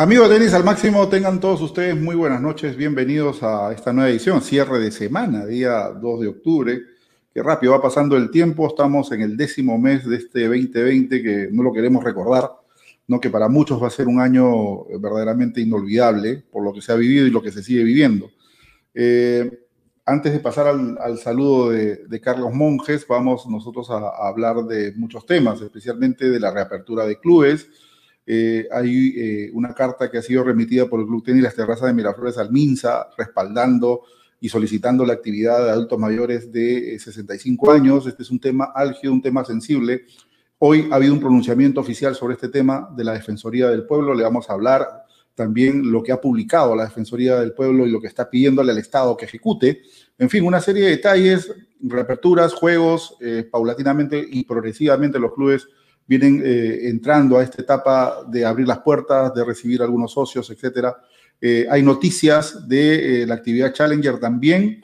Amigos de tenis al máximo, tengan todos ustedes muy buenas noches, bienvenidos a esta nueva edición, cierre de semana, día 2 de octubre. Qué rápido va pasando el tiempo, estamos en el décimo mes de este 2020 que no lo queremos recordar, no que para muchos va a ser un año verdaderamente inolvidable por lo que se ha vivido y lo que se sigue viviendo. Eh, antes de pasar al, saludo de, Carlos Monjes, vamos nosotros a, a hablar de muchos temas, especialmente de la reapertura de clubes, eh, hay eh, una carta que ha sido remitida por el Club Tenis Las Terrazas de Miraflores al MINSA, respaldando y solicitando la actividad de adultos mayores de 65 eh, años. Este es un tema álgido, un tema sensible. Hoy ha habido un pronunciamiento oficial sobre este tema de la Defensoría del Pueblo. Le vamos a hablar también lo que ha publicado la Defensoría del Pueblo y lo que está pidiéndole al Estado que ejecute. En fin, una serie de detalles, reaperturas, juegos, paulatinamente y progresivamente los clubes vienen eh, entrando a esta etapa de abrir las puertas, de recibir algunos socios, etcétera. Eh, hay noticias de eh, la actividad Challenger también.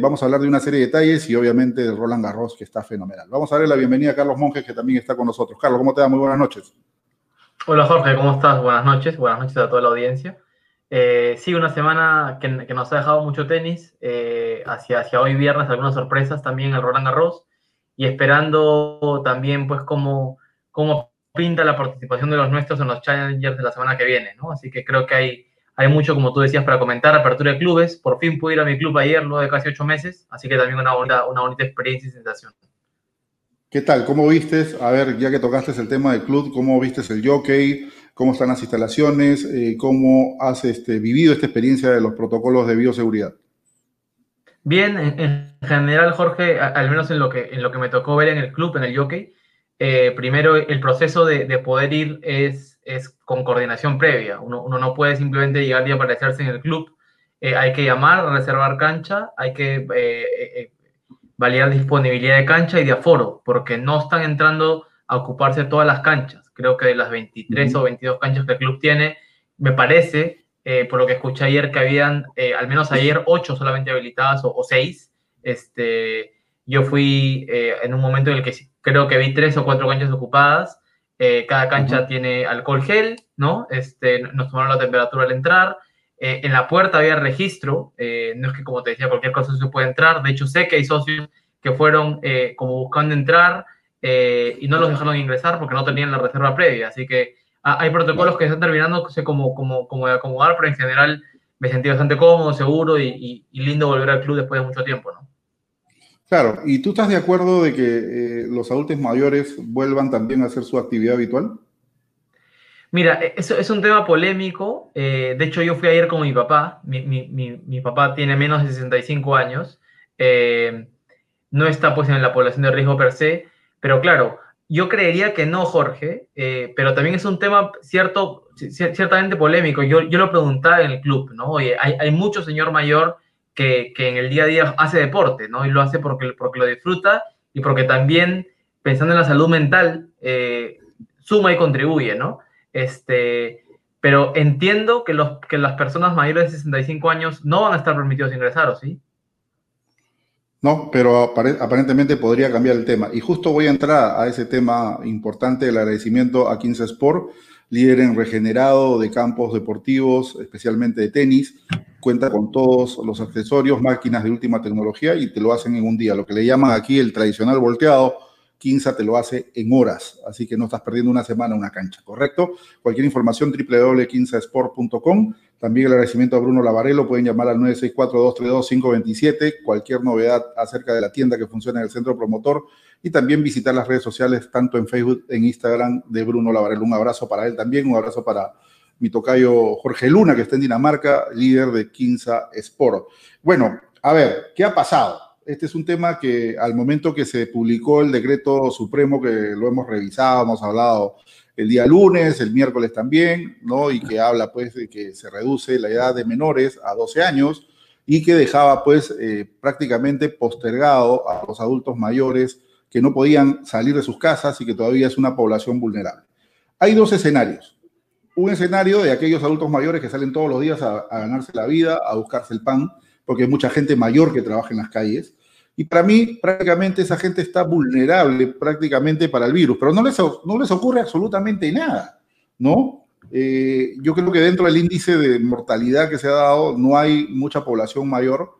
vamos a hablar de una serie de detalles y obviamente de Roland Garros, que está fenomenal. Vamos a darle la bienvenida a Carlos Monjes, que también está con nosotros. Carlos, ¿cómo te va? Muy buenas noches. Hola Jorge, ¿cómo estás? Buenas noches. Buenas noches a toda la audiencia. sí, una semana que, nos ha dejado mucho tenis. hacia, hacia hoy viernes algunas sorpresas también el Roland Garros y esperando también pues como cómo pinta la participación de los nuestros en los Challengers de la semana que viene, ¿no? Así que creo que hay, hay mucho, como tú decías, para comentar, apertura de clubes. Por fin pude ir a mi club ayer, luego de casi ocho meses, así que también una bonita, una bonita experiencia y sensación. ¿Qué tal? ¿Cómo viste? A ver, ya que tocaste el tema del club, ¿cómo viste el jockey? ¿Cómo están las instalaciones? Eh, ¿Cómo has este, vivido esta experiencia de los protocolos de bioseguridad? Bien, en, general, Jorge, al menos en lo, que, en lo que me tocó ver en el club, en el jockey, eh, primero el proceso de, poder ir es, es, con coordinación previa. Uno, no puede simplemente llegar y aparecerse en el club. Eh, hay que llamar, reservar cancha, hay que eh, validar disponibilidad de cancha y de aforo, porque no están entrando a ocuparse todas las canchas. Creo que de las 23 o 22 canchas que el club tiene, me parece, por lo que escuché ayer, que habían, al menos ayer, 8 solamente habilitadas o, o 6. Este, yo fui en un momento en el que creo que vi tres o cuatro canchas ocupadas. Eh, cada cancha tiene alcohol gel, ¿no? Este, nos tomaron la temperatura al entrar. Eh, en la puerta había registro, eh, no es que como te decía, cualquier cosa se puede entrar. De hecho, sé que hay socios que fueron como buscando entrar y no los dejaron ingresar porque no tenían la reserva previa. Así que ah, hay protocolos que están terminando, sé como, como, como de acomodar, pero en general me sentí bastante cómodo, seguro y, y lindo volver al club después de mucho tiempo, ¿no? Claro, ¿y tú estás de acuerdo de que eh, los adultos mayores vuelvan también a hacer su actividad habitual? Mira, e, eso es un tema polémico. Eh, de hecho, yo fui ayer con mi papá. Mi, papá tiene menos de 65 años. Eh, no está pues en la población de riesgo per se. Pero claro, yo creería que no, Jorge. pero también es un tema cierto, ciertamente polémico. Yo, yo lo preguntaba en el club, ¿no? Oye, hay, hay mucho señor mayor que, en el día a día hace deporte, ¿no? Y lo hace porque, porque lo disfruta y porque también, pensando en la salud mental, eh, suma y contribuye, ¿no? Este, pero entiendo que, los, que las personas mayores de 65 años no van a estar permitidos ingresar, ¿o sí? No, pero aparentemente podría cambiar el tema. Y justo voy a entrar a ese tema importante del agradecimiento a 15 Sport, líder en regenerado de campos deportivos, especialmente de tenis, cuenta con todos los accesorios, máquinas de última tecnología y te lo hacen en un día. Lo que le llaman aquí el tradicional volteado, Quinza te lo hace en horas, así que no estás perdiendo una semana una cancha, ¿correcto? Cualquier información www.quinzasport.com. También el agradecimiento a Bruno Lavarello, pueden llamar al 964-232-527, cualquier novedad acerca de la tienda que funciona en el centro promotor y también visitar las redes sociales tanto en Facebook, en Instagram de Bruno Lavarello. Un abrazo para él también, un abrazo para mi tocayo Jorge Luna, que está en Dinamarca, líder de Quinza Sport. Bueno, a ver, ¿qué ha pasado? Este es un tema que al momento que se publicó el decreto supremo, que lo hemos revisado, hemos hablado el día lunes, el miércoles también, ¿no? Y que habla pues de que se reduce la edad de menores a 12 años y que dejaba pues eh, prácticamente postergado a los adultos mayores que no podían salir de sus casas y que todavía es una población vulnerable. Hay dos escenarios. Un escenario de aquellos adultos mayores que salen todos los días a, ganarse la vida, a buscarse el pan, porque hay mucha gente mayor que trabaja en las calles. Y para mí, prácticamente esa gente está vulnerable prácticamente para el virus, pero no les, no les ocurre absolutamente nada, ¿no? Eh, yo creo que dentro del índice de mortalidad que se ha dado no hay mucha población mayor,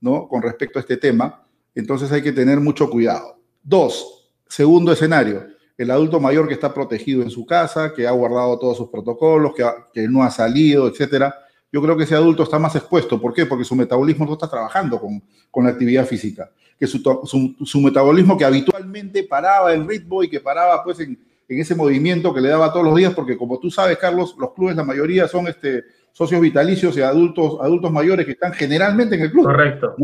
¿no? Con respecto a este tema, entonces hay que tener mucho cuidado. Dos, segundo escenario, el adulto mayor que está protegido en su casa, que ha guardado todos sus protocolos, que, que no ha salido, etcétera. Yo creo que ese adulto está más expuesto. ¿Por qué? Porque su metabolismo no está trabajando con, con la actividad física. Que su, su, metabolismo que habitualmente paraba en ritmo y que paraba pues en, en, ese movimiento que le daba todos los días, porque como tú sabes, Carlos, los clubes, la mayoría son este, socios vitalicios y adultos, adultos mayores que están generalmente en el club. Correcto.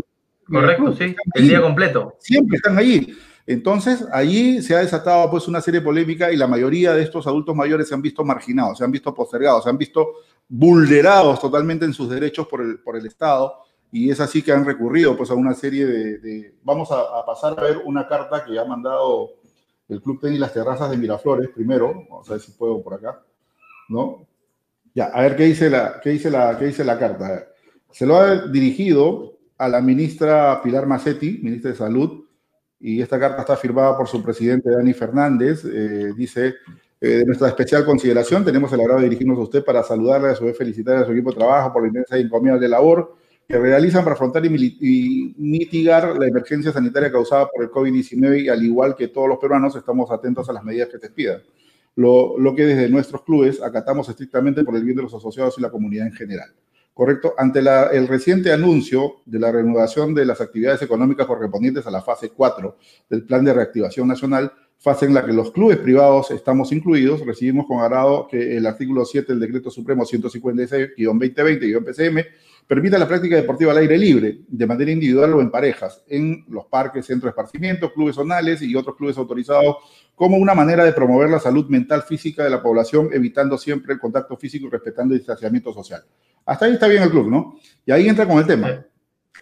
Correcto, sí. El día completo. Siempre están allí. Entonces, allí se ha desatado pues una serie de polémica y la mayoría de estos adultos mayores se han visto marginados, se han visto postergados, se han visto vulnerados totalmente en sus derechos por el, por el Estado y es así que han recurrido pues a una serie de... Vamos a, pasar a ver una carta que ha mandado el Club Tenis Las Terrazas de Miraflores primero, vamos a ver si puedo por acá, ¿no? Ya, a ver qué dice la, qué dice la, qué dice la carta. Se lo ha dirigido a la ministra Pilar Macetti, ministra de Salud, y esta carta está firmada por su presidente Dani Fernández. Eh, dice, eh, de nuestra especial consideración, tenemos el agrado de dirigirnos a usted para saludarle, a su vez felicitarle a su equipo de trabajo por la intensa y encomiable labor que realizan para afrontar y, mitigar la emergencia sanitaria causada por el COVID-19 y al igual que todos los peruanos estamos atentos a las medidas que se pidan. Lo, lo que desde nuestros clubes acatamos estrictamente por el bien de los asociados y la comunidad en general. ¿Correcto? Ante el reciente anuncio de la reanudación de las actividades económicas correspondientes a la fase 4 del Plan de Reactivación Nacional, fase en la que los clubes privados estamos incluidos, recibimos con agrado que el artículo 7 del Decreto Supremo 156-2020-PCM permita la práctica deportiva al aire libre, de manera individual o en parejas, en los parques, centros de esparcimiento, clubes zonales y otros clubes autorizados, como una manera de promover la salud mental física de la población, evitando siempre el contacto físico y respetando el distanciamiento social. Hasta ahí está bien el club, ¿no? Y ahí entra con el tema.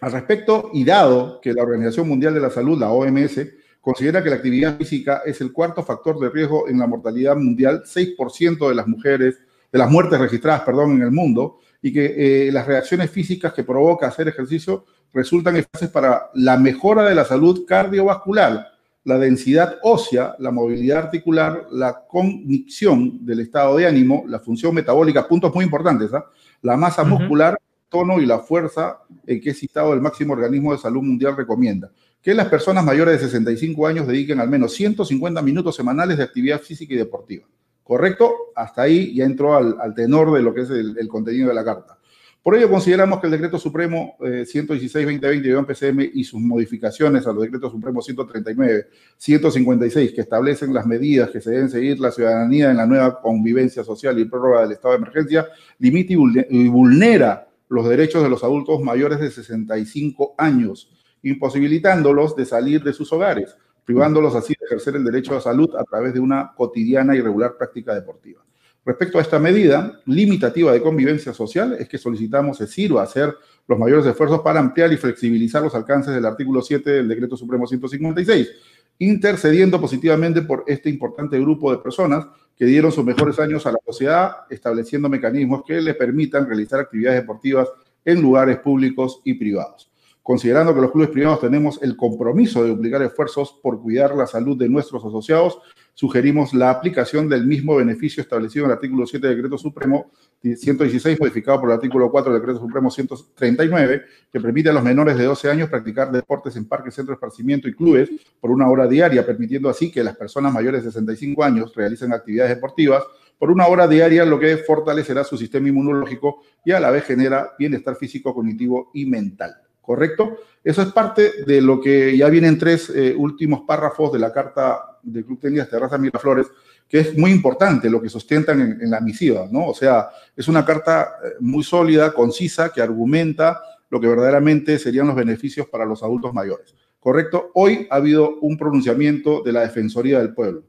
Al respecto, y dado que la Organización Mundial de la Salud, la OMS, considera que la actividad física es el cuarto factor de riesgo en la mortalidad mundial, 6% de las mujeres, de las muertes registradas, perdón, en el mundo, y que eh, las reacciones físicas que provoca hacer ejercicio resultan eficaces para la mejora de la salud cardiovascular, la densidad ósea, la movilidad articular, la cognición del estado de ánimo, la función metabólica, puntos muy importantes, ¿ah? la masa muscular, tono y la fuerza en que estado el máximo organismo de salud mundial recomienda. Que las personas mayores de 65 años dediquen al menos 150 minutos semanales de actividad física y deportiva. ¿Correcto? Hasta ahí ya entró al, tenor de lo que es el, contenido de la carta. Por ello, consideramos que el Decreto Supremo 116-2020-PCM eh, y sus modificaciones a los Decretos Supremos 139, 156, que establecen las medidas que se deben seguir la ciudadanía en la nueva convivencia social y prórroga del estado de emergencia, limita y vulnera los derechos de los adultos mayores de 65 años, imposibilitándolos de salir de sus hogares privándolos así de ejercer el derecho a salud a través de una cotidiana y regular práctica deportiva. Respecto a esta medida limitativa de convivencia social, es que solicitamos se sirva hacer los mayores esfuerzos para ampliar y flexibilizar los alcances del artículo 7 del Decreto Supremo 156, intercediendo positivamente por este importante grupo de personas que dieron sus mejores años a la sociedad, estableciendo mecanismos que les permitan realizar actividades deportivas en lugares públicos y privados. Considerando que los clubes privados tenemos el compromiso de duplicar esfuerzos por cuidar la salud de nuestros asociados, sugerimos la aplicación del mismo beneficio establecido en el artículo 7 del Decreto Supremo 116, modificado por el artículo 4 del Decreto Supremo 139, que permite a los menores de 12 años practicar deportes en parques, centros de esparcimiento y clubes por una hora diaria, permitiendo así que las personas mayores de 65 años realicen actividades deportivas por una hora diaria, lo que fortalecerá su sistema inmunológico y a la vez genera bienestar físico, cognitivo y mental. ¿Correcto? Eso es parte de lo que ya vienen tres eh, últimos párrafos de la carta del Club Tenis Terraza Miraflores, que es muy importante lo que sustentan en, la misiva, ¿no? O sea, es una carta eh, muy sólida, concisa, que argumenta lo que verdaderamente serían los beneficios para los adultos mayores. ¿Correcto? Hoy ha habido un pronunciamiento de la Defensoría del Pueblo.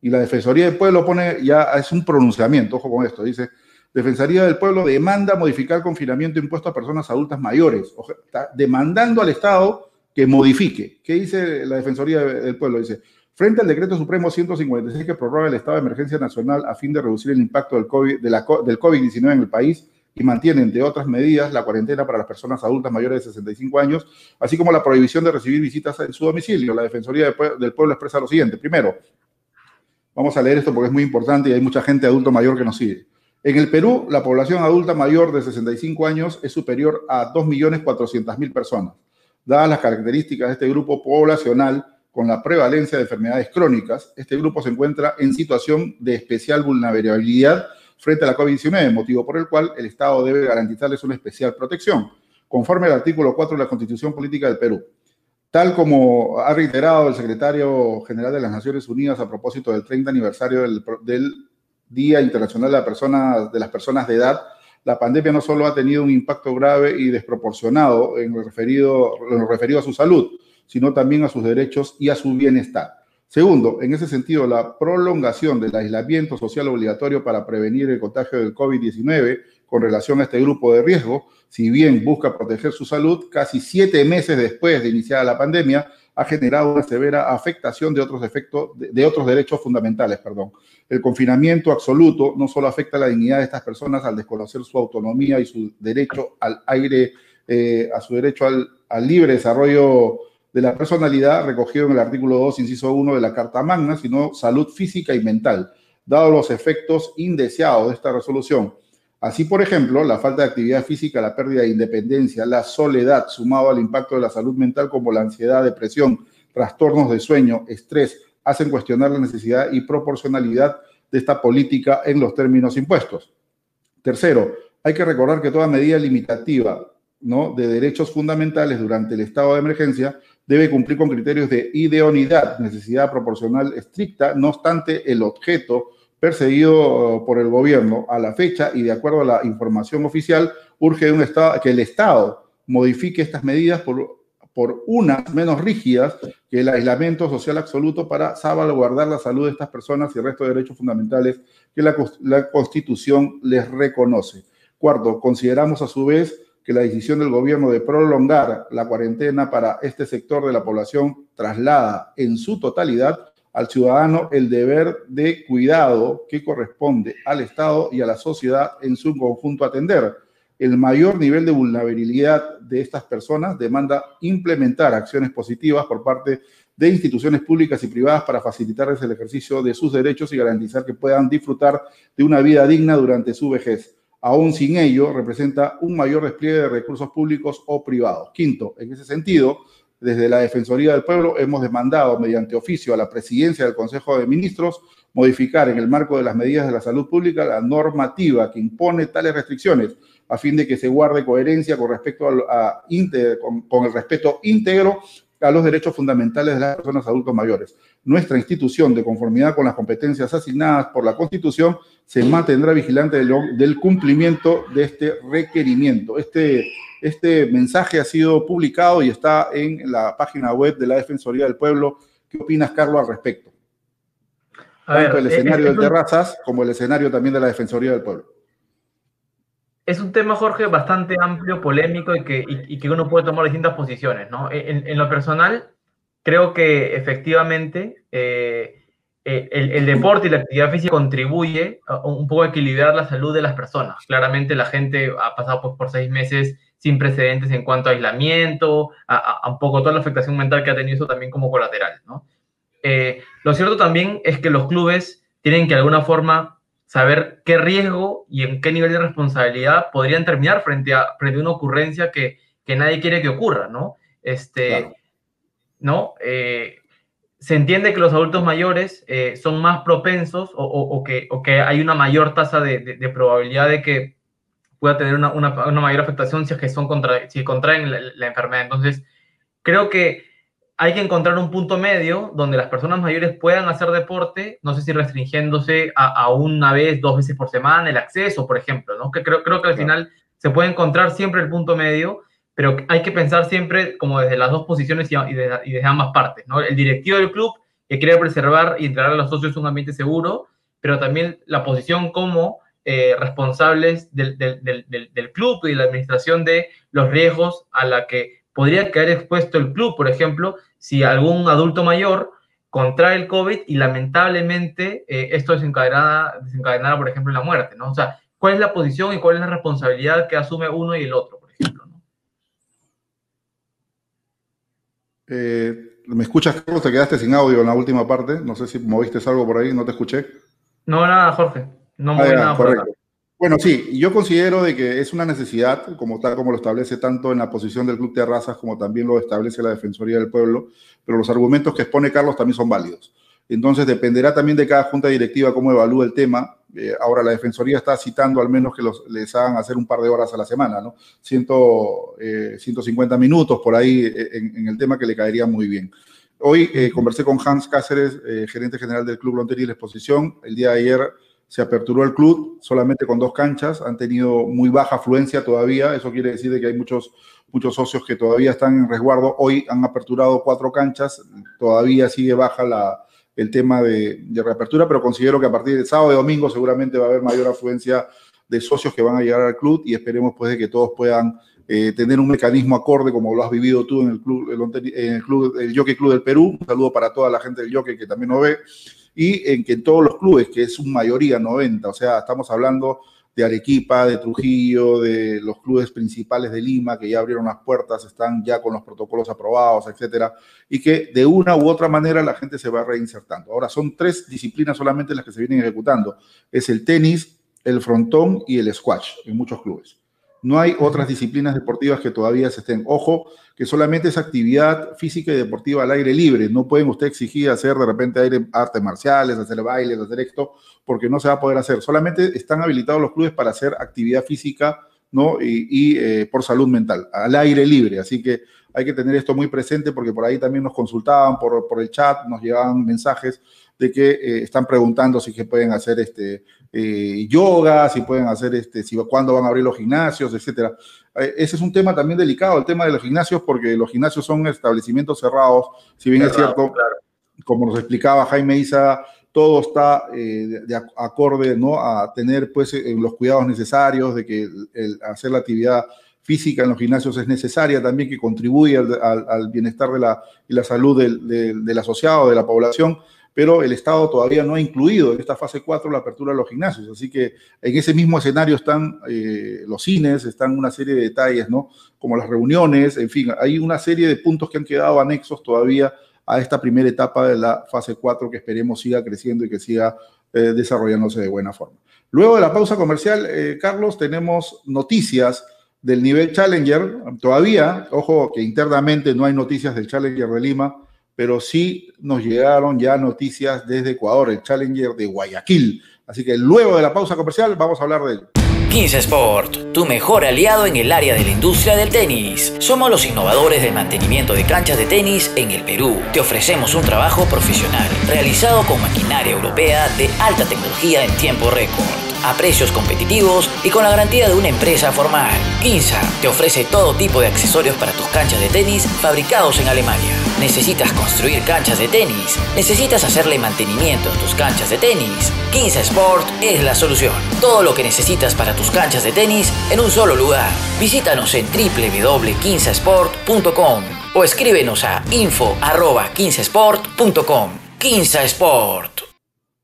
Y la Defensoría del Pueblo pone ya, es un pronunciamiento, ojo con esto, dice, Defensoría del Pueblo demanda modificar el confinamiento impuesto a personas adultas mayores. está demandando al Estado que modifique. ¿Qué dice la Defensoría del Pueblo? Dice, frente al decreto supremo 156 que prorroga el estado de emergencia nacional a fin de reducir el impacto del COVID, de la, del COVID-19 en el país y mantiene, entre otras medidas, la cuarentena para las personas adultas mayores de 65 años, así como la prohibición de recibir visitas en su domicilio. La Defensoría del Pueblo expresa lo siguiente. Primero, vamos a leer esto porque es muy importante y hay mucha gente adulto mayor que nos sigue. En el Perú, la población adulta mayor de 65 años es superior a 2.400.000 personas. Dadas las características de este grupo poblacional con la prevalencia de enfermedades crónicas, este grupo se encuentra en situación de especial vulnerabilidad frente a la COVID-19, motivo por el cual el Estado debe garantizarles una especial protección, conforme al artículo 4 de la Constitución Política del Perú. Tal como ha reiterado el secretario general de las Naciones Unidas a propósito del 30 aniversario del, del Día Internacional de, la las Personas de Edad, la pandemia no solo ha tenido un impacto grave y desproporcionado en lo referido, en lo referido a su salud, sino también a sus derechos y a su bienestar. Segundo, en ese sentido, la prolongación del aislamiento social obligatorio para prevenir el contagio del COVID-19 con relación a este grupo de riesgo, si bien busca proteger su salud, casi siete meses después de iniciar la pandemia, ha generado una severa afectación de otros, efectos, de, otros derechos fundamentales. Perdón. El confinamiento absoluto no solo afecta la dignidad de estas personas al desconocer su autonomía y su derecho al aire, eh, a su derecho al, al, libre desarrollo de la personalidad recogido en el artículo 2, inciso 1 de la Carta Magna, sino salud física y mental, dado los efectos indeseados de esta resolución Así, por ejemplo, la falta de actividad física, la pérdida de independencia, la soledad, sumado al impacto de la salud mental como la ansiedad, depresión, trastornos de sueño, estrés, hacen cuestionar la necesidad y proporcionalidad de esta política en los términos impuestos. Tercero, hay que recordar que toda medida limitativa ¿no? de derechos fundamentales durante el estado de emergencia debe cumplir con criterios de idoneidad, necesidad proporcional estricta, no obstante el objeto perseguido uh, por el gobierno a la fecha y de acuerdo a la información oficial, urge un estado, que el Estado modifique estas medidas por, por unas menos rígidas que el aislamiento social absoluto para salvaguardar la salud de estas personas y el resto de derechos fundamentales que la Constitución les reconoce. Cuarto, consideramos a su vez que la decisión del gobierno de prolongar la cuarentena para este sector de la población traslada en su totalidad al ciudadano el deber de cuidado que corresponde al Estado y a la sociedad en su conjunto atender. El mayor nivel de vulnerabilidad de estas personas demanda implementar acciones positivas por parte de instituciones públicas y privadas para facilitarles el ejercicio de sus derechos y garantizar que puedan disfrutar de una vida digna durante su vejez. Aún sin ello, representa un mayor despliegue de recursos públicos o privados. Quinto, en ese sentido, desde la Defensoría del Pueblo hemos demandado mediante oficio a la presidencia del Consejo de Ministros modificar en el marco de las medidas de la salud pública la normativa que impone tales restricciones a fin de que se guarde coherencia con respecto a, con, el respeto íntegro a los derechos fundamentales de las personas adultos mayores. Nuestra institución, de conformidad con las competencias asignadas por la Constitución, se mantendrá vigilante del cumplimiento de este requerimiento. Este este mensaje ha sido publicado y está en la página web de la Defensoría del Pueblo. ¿Qué opinas, Carlos, al respecto? Tanto el escenario de terrazas como el escenario también de la Defensoría del Pueblo. Es un tema, Jorge, bastante amplio, polémico y que, uno puede tomar distintas posiciones. ¿no? En, lo personal, creo que efectivamente eh, eh, el, deporte y la actividad física contribuye un poco a equilibrar la salud de las personas. Claramente la gente ha pasado por, por seis meses sin precedentes en cuanto a aislamiento, a, un poco toda la afectación mental que ha tenido eso también como colateral, ¿no? Eh, lo cierto también es que los clubes tienen que de alguna forma saber qué riesgo y en qué nivel de responsabilidad podrían terminar frente a, frente a una ocurrencia que, que nadie quiere que ocurra, ¿no? Este, ¿no? Eh, se entiende que los adultos mayores eh, son más propensos o, o, que, o, que, hay una mayor tasa de, de probabilidad de que pueda tener una, una, mayor afectación si es que son contra, si contraen la, enfermedad. Entonces, creo que hay que encontrar un punto medio donde las personas mayores puedan hacer deporte, no sé si restringiéndose a, una vez, dos veces por semana el acceso, por ejemplo, ¿no? Que creo, creo que al final se puede encontrar siempre el punto medio, pero hay que pensar siempre como desde las dos posiciones y, y, desde, ambas partes, ¿no? El directivo del club que quiere preservar y entregar a los socios un ambiente seguro, pero también la posición como eh, responsables del, del, del, del, club y de la administración de los riesgos a la que podría quedar expuesto el club, por ejemplo, si algún adulto mayor contrae el COVID y lamentablemente eh, esto desencadenara, desencadenara, por ejemplo, la muerte, ¿no? O sea, ¿cuál es la posición y cuál es la responsabilidad que asume uno y el otro, por ejemplo? ¿no? Eh, ¿Me escuchas, Carlos? Te quedaste sin audio en la última parte. No sé si moviste algo por ahí, no te escuché. No, nada, Jorge. No moví ah, nada por bueno, sí, yo considero de que es una necesidad, como tal como lo establece tanto en la posición del Club de Razas como también lo establece la Defensoría del Pueblo, pero los argumentos que expone Carlos también son válidos. Entonces dependerá también de cada junta directiva cómo evalúa el tema. Eh, ahora la Defensoría está citando al menos que los, les hagan hacer un par de horas a la semana, ¿no? 150 eh, minutos por ahí eh, en, el tema que le caería muy bien. Hoy conversé con Hans Cáceres, gerente general del Club Lontería y la Exposición. El día de ayer se aperturó el club solamente con dos canchas, han tenido muy baja afluencia todavía, eso quiere decir que hay muchos, muchos socios que todavía están en resguardo, hoy han aperturado cuatro canchas, todavía sigue baja la, el tema de, reapertura, pero considero que a partir del sábado y domingo seguramente va a haber mayor afluencia de socios que van a llegar al club y esperemos pues de que todos puedan eh, tener un mecanismo acorde como lo has vivido tú en el club, en el club, el Jockey Club del Perú. Un saludo para toda la gente del Jockey que también nos ve y en que en todos los clubes, que es un mayoría 90, o sea, estamos hablando de Arequipa, de Trujillo, de los clubes principales de Lima, que ya abrieron las puertas, están ya con los protocolos aprobados, etcétera, y que de una u otra manera la gente se va reinsertando. Ahora, son tres disciplinas solamente las que se vienen ejecutando. Es el tenis, el frontón y el squash en muchos clubes. No hay otras disciplinas deportivas que todavía se estén. Ojo, que solamente es actividad física y deportiva al aire libre. No pueden usted exigir hacer de repente aire, artes marciales, hacer bailes, hacer esto, porque no se va a poder hacer. Solamente están habilitados los clubes para hacer actividad física ¿no? y, eh, por salud mental, al aire libre. Así que hay que tener esto muy presente porque por ahí también nos consultaban por, por el chat, nos llegaban mensajes de que eh, están preguntando si que pueden hacer este eh, yoga, si pueden hacer este, si cuándo van a abrir los gimnasios, etcétera. Eh, ese es un tema también delicado, el tema de los gimnasios, porque los gimnasios son establecimientos cerrados, si bien es cierto, como nos explicaba Jaime Isa, todo está de, acorde ¿no? a tener pues los cuidados necesarios, de que el, hacer la actividad física en los gimnasios es necesaria también, que contribuye al, bienestar de la, y la salud del, del asociado, de la población pero el Estado todavía no ha incluido en esta fase 4 la apertura de los gimnasios. Así que en ese mismo escenario están eh, los cines, están una serie de detalles, ¿no? Como las reuniones, en fin, hay una serie de puntos que han quedado anexos todavía a esta primera etapa de la fase 4 que esperemos siga creciendo y que siga eh, desarrollándose de buena forma. Luego de la pausa comercial, eh, Carlos, tenemos noticias del nivel Challenger. Todavía, ojo que internamente no hay noticias del Challenger de Lima, pero sí nos llegaron ya noticias desde Ecuador, el Challenger de Guayaquil. Así que luego de la pausa comercial vamos a hablar de él. 15 Sport, tu mejor aliado en el área de la industria del tenis. Somos los innovadores del mantenimiento de canchas de tenis en el Perú. Te ofrecemos un trabajo profesional, realizado con maquinaria europea de alta tecnología en tiempo récord a precios competitivos y con la garantía de una empresa formal. Kinsa te ofrece todo tipo de accesorios para tus canchas de tenis fabricados en Alemania. ¿Necesitas construir canchas de tenis? ¿Necesitas hacerle mantenimiento a tus canchas de tenis? Kinsa Sport es la solución. Todo lo que necesitas para tus canchas de tenis en un solo lugar. Visítanos en www.kinsasport.com o escríbenos a info.15sport.com. Kinsa Sport.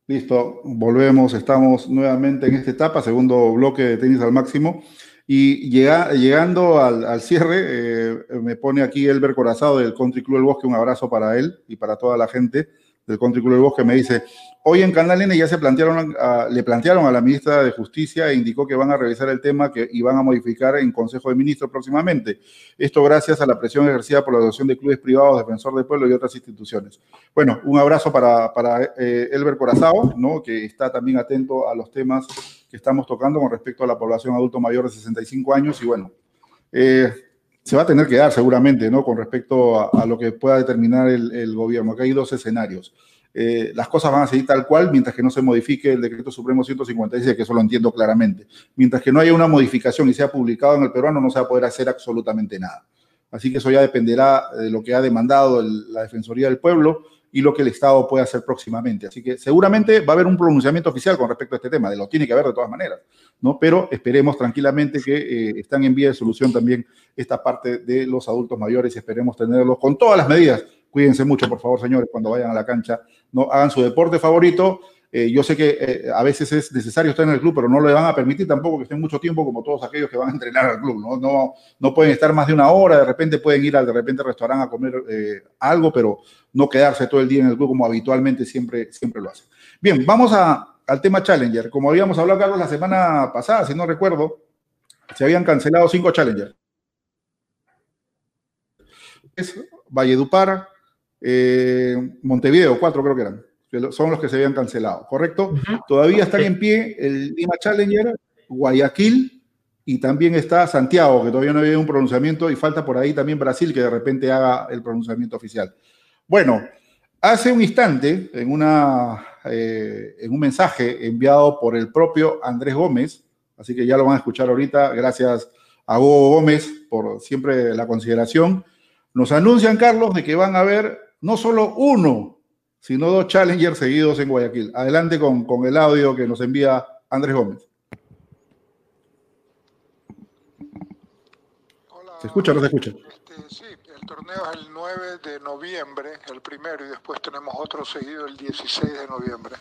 Listo, volvemos, estamos nuevamente en esta etapa, segundo bloque de tenis al máximo. Y llega, llegando al, cierre, eh, me pone aquí Elber Corazado del Country Club del Bosque, un abrazo para él y para toda la gente del Country Club del Bosque, me dice, Hoy en Canal N ya se plantearon, le plantearon a la ministra de Justicia e indicó que van a revisar el tema que, y van a modificar en Consejo de Ministros próximamente. Esto gracias a la presión ejercida por la Asociación de Clubes Privados, Defensor del Pueblo y otras instituciones. Bueno, un abrazo para, para eh, Elber Corazao, ¿no? que está también atento a los temas que estamos tocando con respecto a la población adulto mayor de 65 años. Y bueno, eh, se va a tener que dar seguramente, ¿no? Con respecto a, lo que pueda determinar el, gobierno. Acá hay dos escenarios. Eh, las cosas van a seguir tal cual mientras que no se modifique el decreto supremo 156, que eso lo entiendo claramente. Mientras que no haya una modificación y sea publicado en el peruano, no se va a poder hacer absolutamente nada. Así que eso ya dependerá de lo que ha demandado la Defensoría del Pueblo y lo que el Estado puede hacer próximamente. Así que seguramente va a haber un pronunciamiento oficial con respecto a este tema, de lo tiene que haber de todas maneras, ¿no? Pero esperemos tranquilamente que eh, están en vía de solución también esta parte de los adultos mayores y esperemos tenerlos con todas las medidas. Cuídense mucho, por favor, señores, cuando vayan a la cancha, no hagan su deporte favorito eh, yo sé que eh, a veces es necesario estar en el club, pero no le van a permitir tampoco que estén mucho tiempo como todos aquellos que van a entrenar al club. No, no, no pueden estar más de una hora, de repente pueden ir al de repente restaurante a comer eh, algo, pero no quedarse todo el día en el club como habitualmente siempre, siempre lo hacen. Bien, vamos a, al tema Challenger. Como habíamos hablado, Carlos, la semana pasada, si no recuerdo, se habían cancelado cinco Challenger. Es Valledupar, Montevideo, cuatro creo que eran son los que se habían cancelado, ¿correcto? Todavía están en pie el Lima Challenger, Guayaquil y también está Santiago, que todavía no había un pronunciamiento, y falta por ahí también Brasil, que de repente haga el pronunciamiento oficial. Bueno, hace un instante, en, una, eh, en un mensaje enviado por el propio Andrés Gómez, así que ya lo van a escuchar ahorita, gracias a Hugo Gómez por siempre la consideración, nos anuncian, Carlos, de que van a haber no solo uno, sino dos challengers seguidos en Guayaquil. Adelante con, con el audio que nos envía Andrés Gómez. Hola, ¿Se escucha o no se escucha? Este, sí, el torneo es el 9 de noviembre, el primero, y después tenemos otro seguido el 16 de noviembre.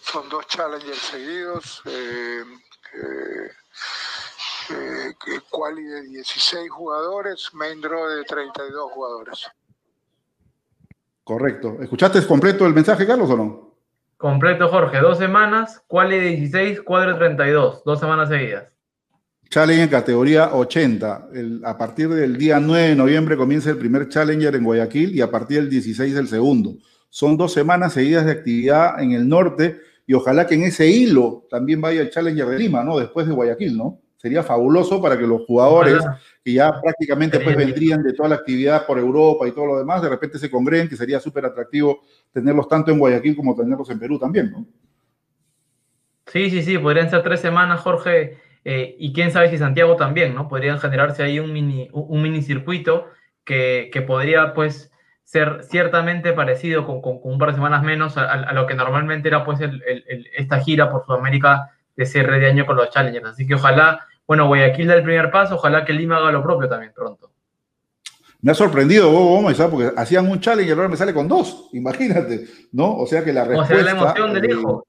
Son dos challengers seguidos. Eh, eh, eh, quali de 16 jugadores, main draw de 32 jugadores. Correcto. ¿Escuchaste completo el mensaje, Carlos, o no? Completo, Jorge. Dos semanas, quali 16, cuadro 32. Dos semanas seguidas. Challenge en categoría 80. a partir del día 9 de noviembre comienza el primer Challenger en Guayaquil y a partir del 16 el segundo. Son dos semanas seguidas de actividad en el norte y ojalá que en ese hilo también vaya el Challenger de Lima, ¿no? Después de Guayaquil, ¿no? Sería fabuloso para que los jugadores que ya prácticamente pues vendrían de toda la actividad por Europa y todo lo demás, de repente se congreguen, que sería súper atractivo tenerlos tanto en Guayaquil como tenerlos en Perú también, ¿no? Sí, sí, sí, podrían ser tres semanas, Jorge, eh, y quién sabe si Santiago también, ¿no? Podrían generarse ahí un mini, un mini circuito que, que podría, pues, ser ciertamente parecido con, con, un par de semanas menos a, lo que normalmente era, pues, el, esta gira por Sudamérica de cierre de año con los Challengers. Así que ojalá bueno, Guayaquil da el primer paso, ojalá que Lima haga lo propio también pronto. Me ha sorprendido Gómez, porque hacían un challenge y ahora me sale con dos, imagínate, ¿no? O sea que la respuesta... O sea, la emoción del hijo.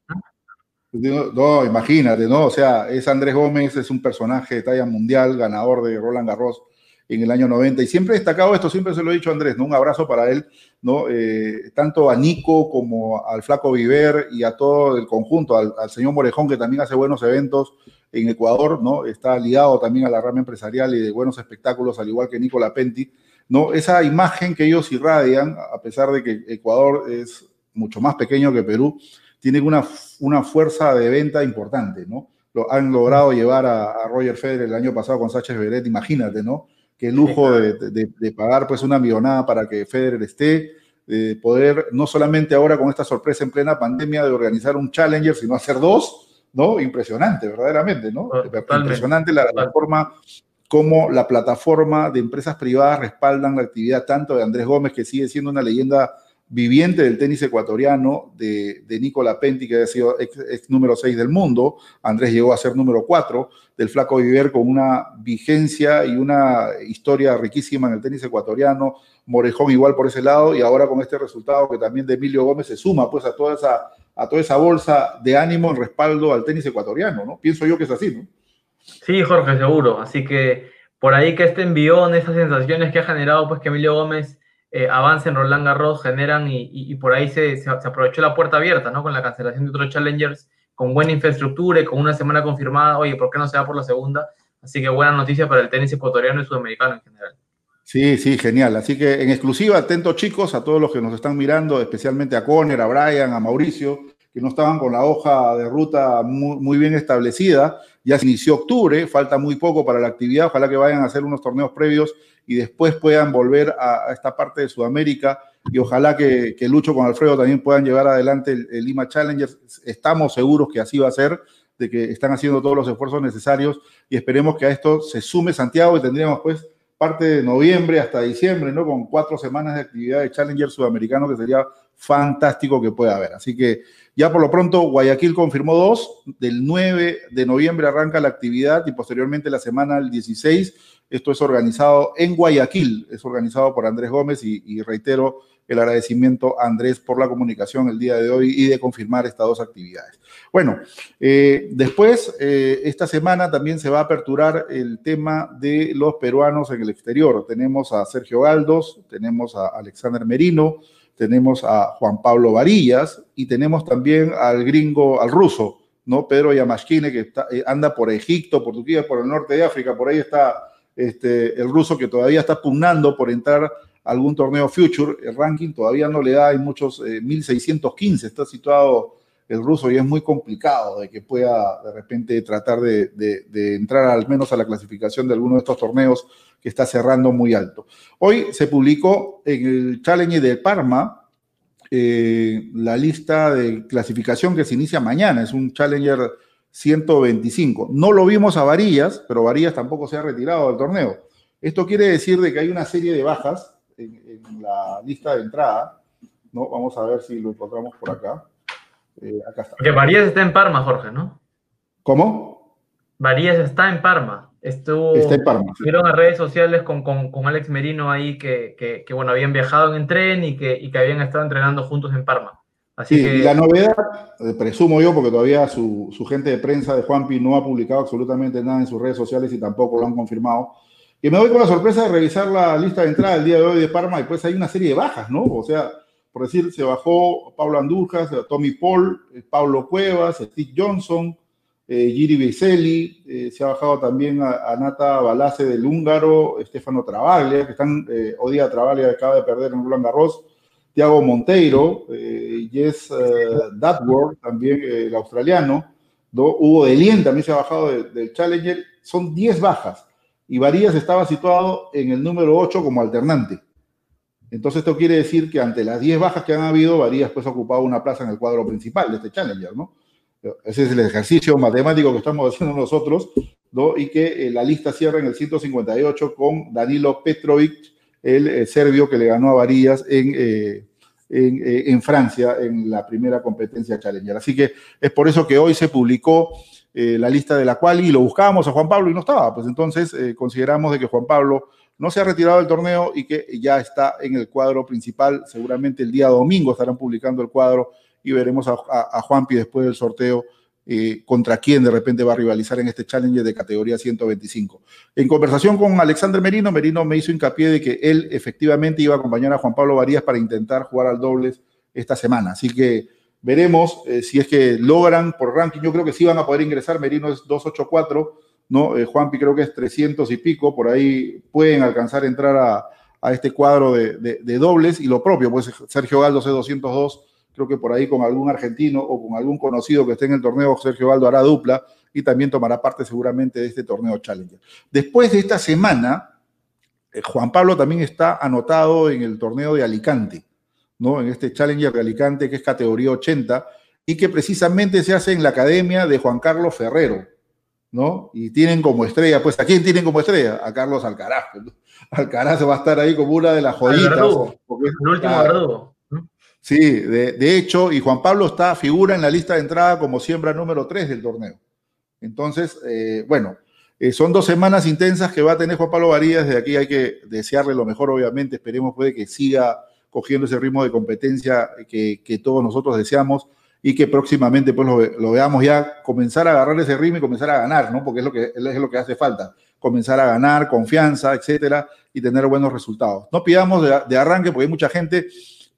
¿no? imagínate, ¿no? O sea, es Andrés Gómez, es un personaje de talla mundial, ganador de Roland Garros en el año 90. Y siempre he destacado esto, siempre se lo he dicho a Andrés, ¿no? Un abrazo para él, ¿no? Eh, tanto a Nico como al Flaco Viver y a todo el conjunto, al, al, señor Morejón, que también hace buenos eventos en Ecuador, ¿no? Está ligado también a la rama empresarial y de buenos espectáculos, al igual que Nicola Penti, ¿no? Esa imagen que ellos irradian, a pesar de que Ecuador es mucho más pequeño que Perú, tiene una, una fuerza de venta importante, ¿no? Lo han logrado llevar a, Roger Federer el año pasado con Sánchez Beret, imagínate, ¿no? Qué lujo de, pagar pues una millonada para que Federer esté, de poder no solamente ahora con esta sorpresa en plena pandemia de organizar un Challenger, sino hacer dos, ¿no? Impresionante, verdaderamente, ¿no? Impresionante la, forma como la plataforma de empresas privadas respaldan la actividad tanto de Andrés Gómez, que sigue siendo una leyenda viviente del tenis ecuatoriano, de, de Nicola Penti, que ha sido ex, número 6 del mundo, Andrés llegó a ser número 4, del Flaco Viver con una vigencia y una historia riquísima en el tenis ecuatoriano, Morejón igual por ese lado, y ahora con este resultado que también de Emilio Gómez se suma pues a toda esa a toda esa bolsa de ánimo en respaldo al tenis ecuatoriano, ¿no? Pienso yo que es así, ¿no? Sí, Jorge, seguro. Así que por ahí que este envión, esas sensaciones que ha generado, pues que Emilio Gómez eh, avance en Roland Garros, generan y, por ahí se, se, aprovechó la puerta abierta, ¿no? Con la cancelación de otros challengers, con buena infraestructura y con una semana confirmada, oye, ¿por qué no se va por la segunda? Así que buena noticia para el tenis ecuatoriano y sudamericano en general. Sí, sí, genial. Así que en exclusiva, atentos chicos, a todos los que nos están mirando, especialmente a Conner, a Brian, a Mauricio, que no estaban con la hoja de ruta muy, bien establecida. Ya se inició octubre, falta muy poco para la actividad, ojalá que vayan a hacer unos torneos previos y después puedan volver a, esta parte de Sudamérica y ojalá que, Lucho con Alfredo también puedan llevar adelante el, Lima Challenger. Estamos seguros que así va a ser, de que están haciendo todos los esfuerzos necesarios y esperemos que a esto se sume Santiago y tendríamos pues parte de noviembre hasta diciembre, ¿no? Con cuatro semanas de actividad de Challenger sudamericano que sería fantástico que pueda haber. Así que ya por lo pronto Guayaquil confirmó dos, del 9 de noviembre arranca la actividad y posteriormente la semana del 16. Esto es organizado en Guayaquil, es organizado por Andrés Gómez y, reitero el agradecimiento a Andrés por la comunicación el día de hoy y de confirmar estas dos actividades. Bueno, eh, después, eh, esta semana también se va a aperturar el tema de los peruanos en el exterior. Tenemos a Sergio Galdos, tenemos a Alexander Merino, tenemos a Juan Pablo Varillas y tenemos también al gringo, al ruso, ¿no? Pedro Yamashkine, que eh, anda por Egipto, por Turquía, por el norte de África, por ahí está este, el ruso que todavía está pugnando por entrar algún torneo Future, el ranking todavía no le da, hay muchos, 1615 eh, está situado el ruso y es muy complicado de que pueda de repente tratar de, de, entrar al menos a la clasificación de alguno de estos torneos que está cerrando muy alto. Hoy se publicó en el Challenge de Parma eh, la lista de clasificación que se inicia mañana, es un Challenger 125. No lo vimos a Varillas, pero Varillas tampoco se ha retirado del torneo. Esto quiere decir de que hay una serie de bajas en, en la lista de entrada. ¿no? Vamos a ver si lo encontramos por acá. Eh, acá está. Porque Varías está en Parma, Jorge, ¿no? ¿Cómo? Varías está en Parma. Estuvo, está en Parma. Vieron a redes sociales con, con, Alex Merino ahí que, que, bueno, habían viajado en tren y que, y que habían estado entrenando juntos en Parma. Así sí, y la novedad, eh, presumo yo, porque todavía su, su, gente de prensa de Juanpi no ha publicado absolutamente nada en sus redes sociales y tampoco lo han confirmado, que me doy con la sorpresa de revisar la lista de entrada el día de hoy de Parma y pues hay una serie de bajas, ¿no? O sea, por decir, se bajó Pablo Andújar, Tommy Paul, eh, Pablo Cuevas, Steve Johnson, eh, Giri Beselli, eh, se ha bajado también a, Nata Balace del húngaro, Stefano Travaglia, que están, eh, Odia Travaglia acaba de perder en Roland Garros, Thiago Monteiro, Jess Datworth, también el australiano, Hugo Delien también se ha bajado del Challenger, son 10 bajas, y Varías estaba situado en el número 8 como alternante. Entonces esto quiere decir que ante las 10 bajas que han habido, Varías pues ha ocupado una plaza en el cuadro principal de este Challenger, ¿no? Ese es el ejercicio matemático que estamos haciendo nosotros, ¿no? Y que eh, la lista cierra en el 158 con Danilo Petrovic, el eh, serbio que le ganó a Varías en, eh, en, en, Francia en la primera competencia Challenger. Así que es por eso que hoy se publicó la lista de la cual y lo buscábamos a Juan Pablo y no estaba. Pues entonces consideramos de que Juan Pablo no se ha retirado del torneo y que ya está en el cuadro principal. Seguramente el día domingo estarán publicando el cuadro y veremos a, Juanpi después del sorteo eh, contra quién de repente va a rivalizar en este challenge de categoría 125. En conversación con Alexander Merino, Merino me hizo hincapié de que él efectivamente iba a acompañar a Juan Pablo Varías para intentar jugar al dobles esta semana. Así que veremos eh, si es que logran por ranking. Yo creo que sí van a poder ingresar. Merino es 284 ¿no? Eh, Juanpi creo que es 300 y pico, por ahí pueden alcanzar a entrar a, este cuadro de, dobles y lo propio, pues Sergio Galdo es 202, creo que por ahí con algún argentino o con algún conocido que esté en el torneo, Sergio Galdo hará dupla y también tomará parte seguramente de este torneo Challenger. Después de esta semana, eh, Juan Pablo también está anotado en el torneo de Alicante, ¿no? En este Challenger de Alicante que es categoría 80 y que precisamente se hace en la academia de Juan Carlos Ferrero ¿no? Y tienen como estrella, pues, ¿a quién tienen como estrella? A Carlos Alcaraz. Alcaraz va a estar ahí como una de las joyitas. el último verdugo. Sí, de, hecho, y Juan Pablo está, figura en la lista de entrada como siembra número 3 del torneo. Entonces, eh, bueno, eh, son dos semanas intensas que va a tener Juan Pablo Varías, desde aquí hay que desearle lo mejor, obviamente, esperemos puede que siga cogiendo ese ritmo de competencia que, que todos nosotros deseamos y que próximamente pues lo, veamos ya comenzar a agarrar ese ritmo y comenzar a ganar, ¿no? Porque es lo que, es lo que hace falta, comenzar a ganar, confianza, etcétera, y tener buenos resultados. No pidamos de, arranque porque hay mucha gente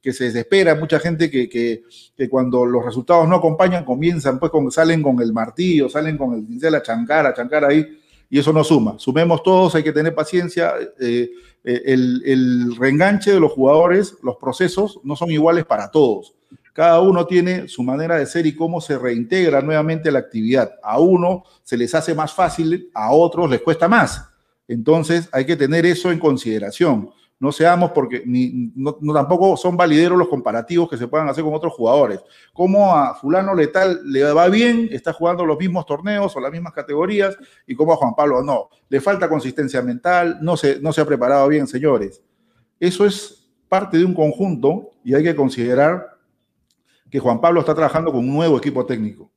que se desespera, mucha gente que, que, que, cuando los resultados no acompañan comienzan, pues con, salen con el martillo, salen con el pincel a chancar, a chancar ahí, y eso no suma. Sumemos todos, hay que tener paciencia. Eh, eh, el, reenganche de los jugadores, los procesos no son iguales para todos Cada uno tiene su manera de ser y cómo se reintegra nuevamente la actividad. A uno se les hace más fácil, a otros les cuesta más. Entonces hay que tener eso en consideración. No seamos porque ni, no, tampoco son valideros los comparativos que se puedan hacer con otros jugadores. Como a fulano letal le va bien, está jugando los mismos torneos o las mismas categorías, y como a Juan Pablo no. Le falta consistencia mental, no se, no se ha preparado bien, señores. Eso es parte de un conjunto y hay que considerar que Juan Pablo está trabajando con un nuevo equipo técnico.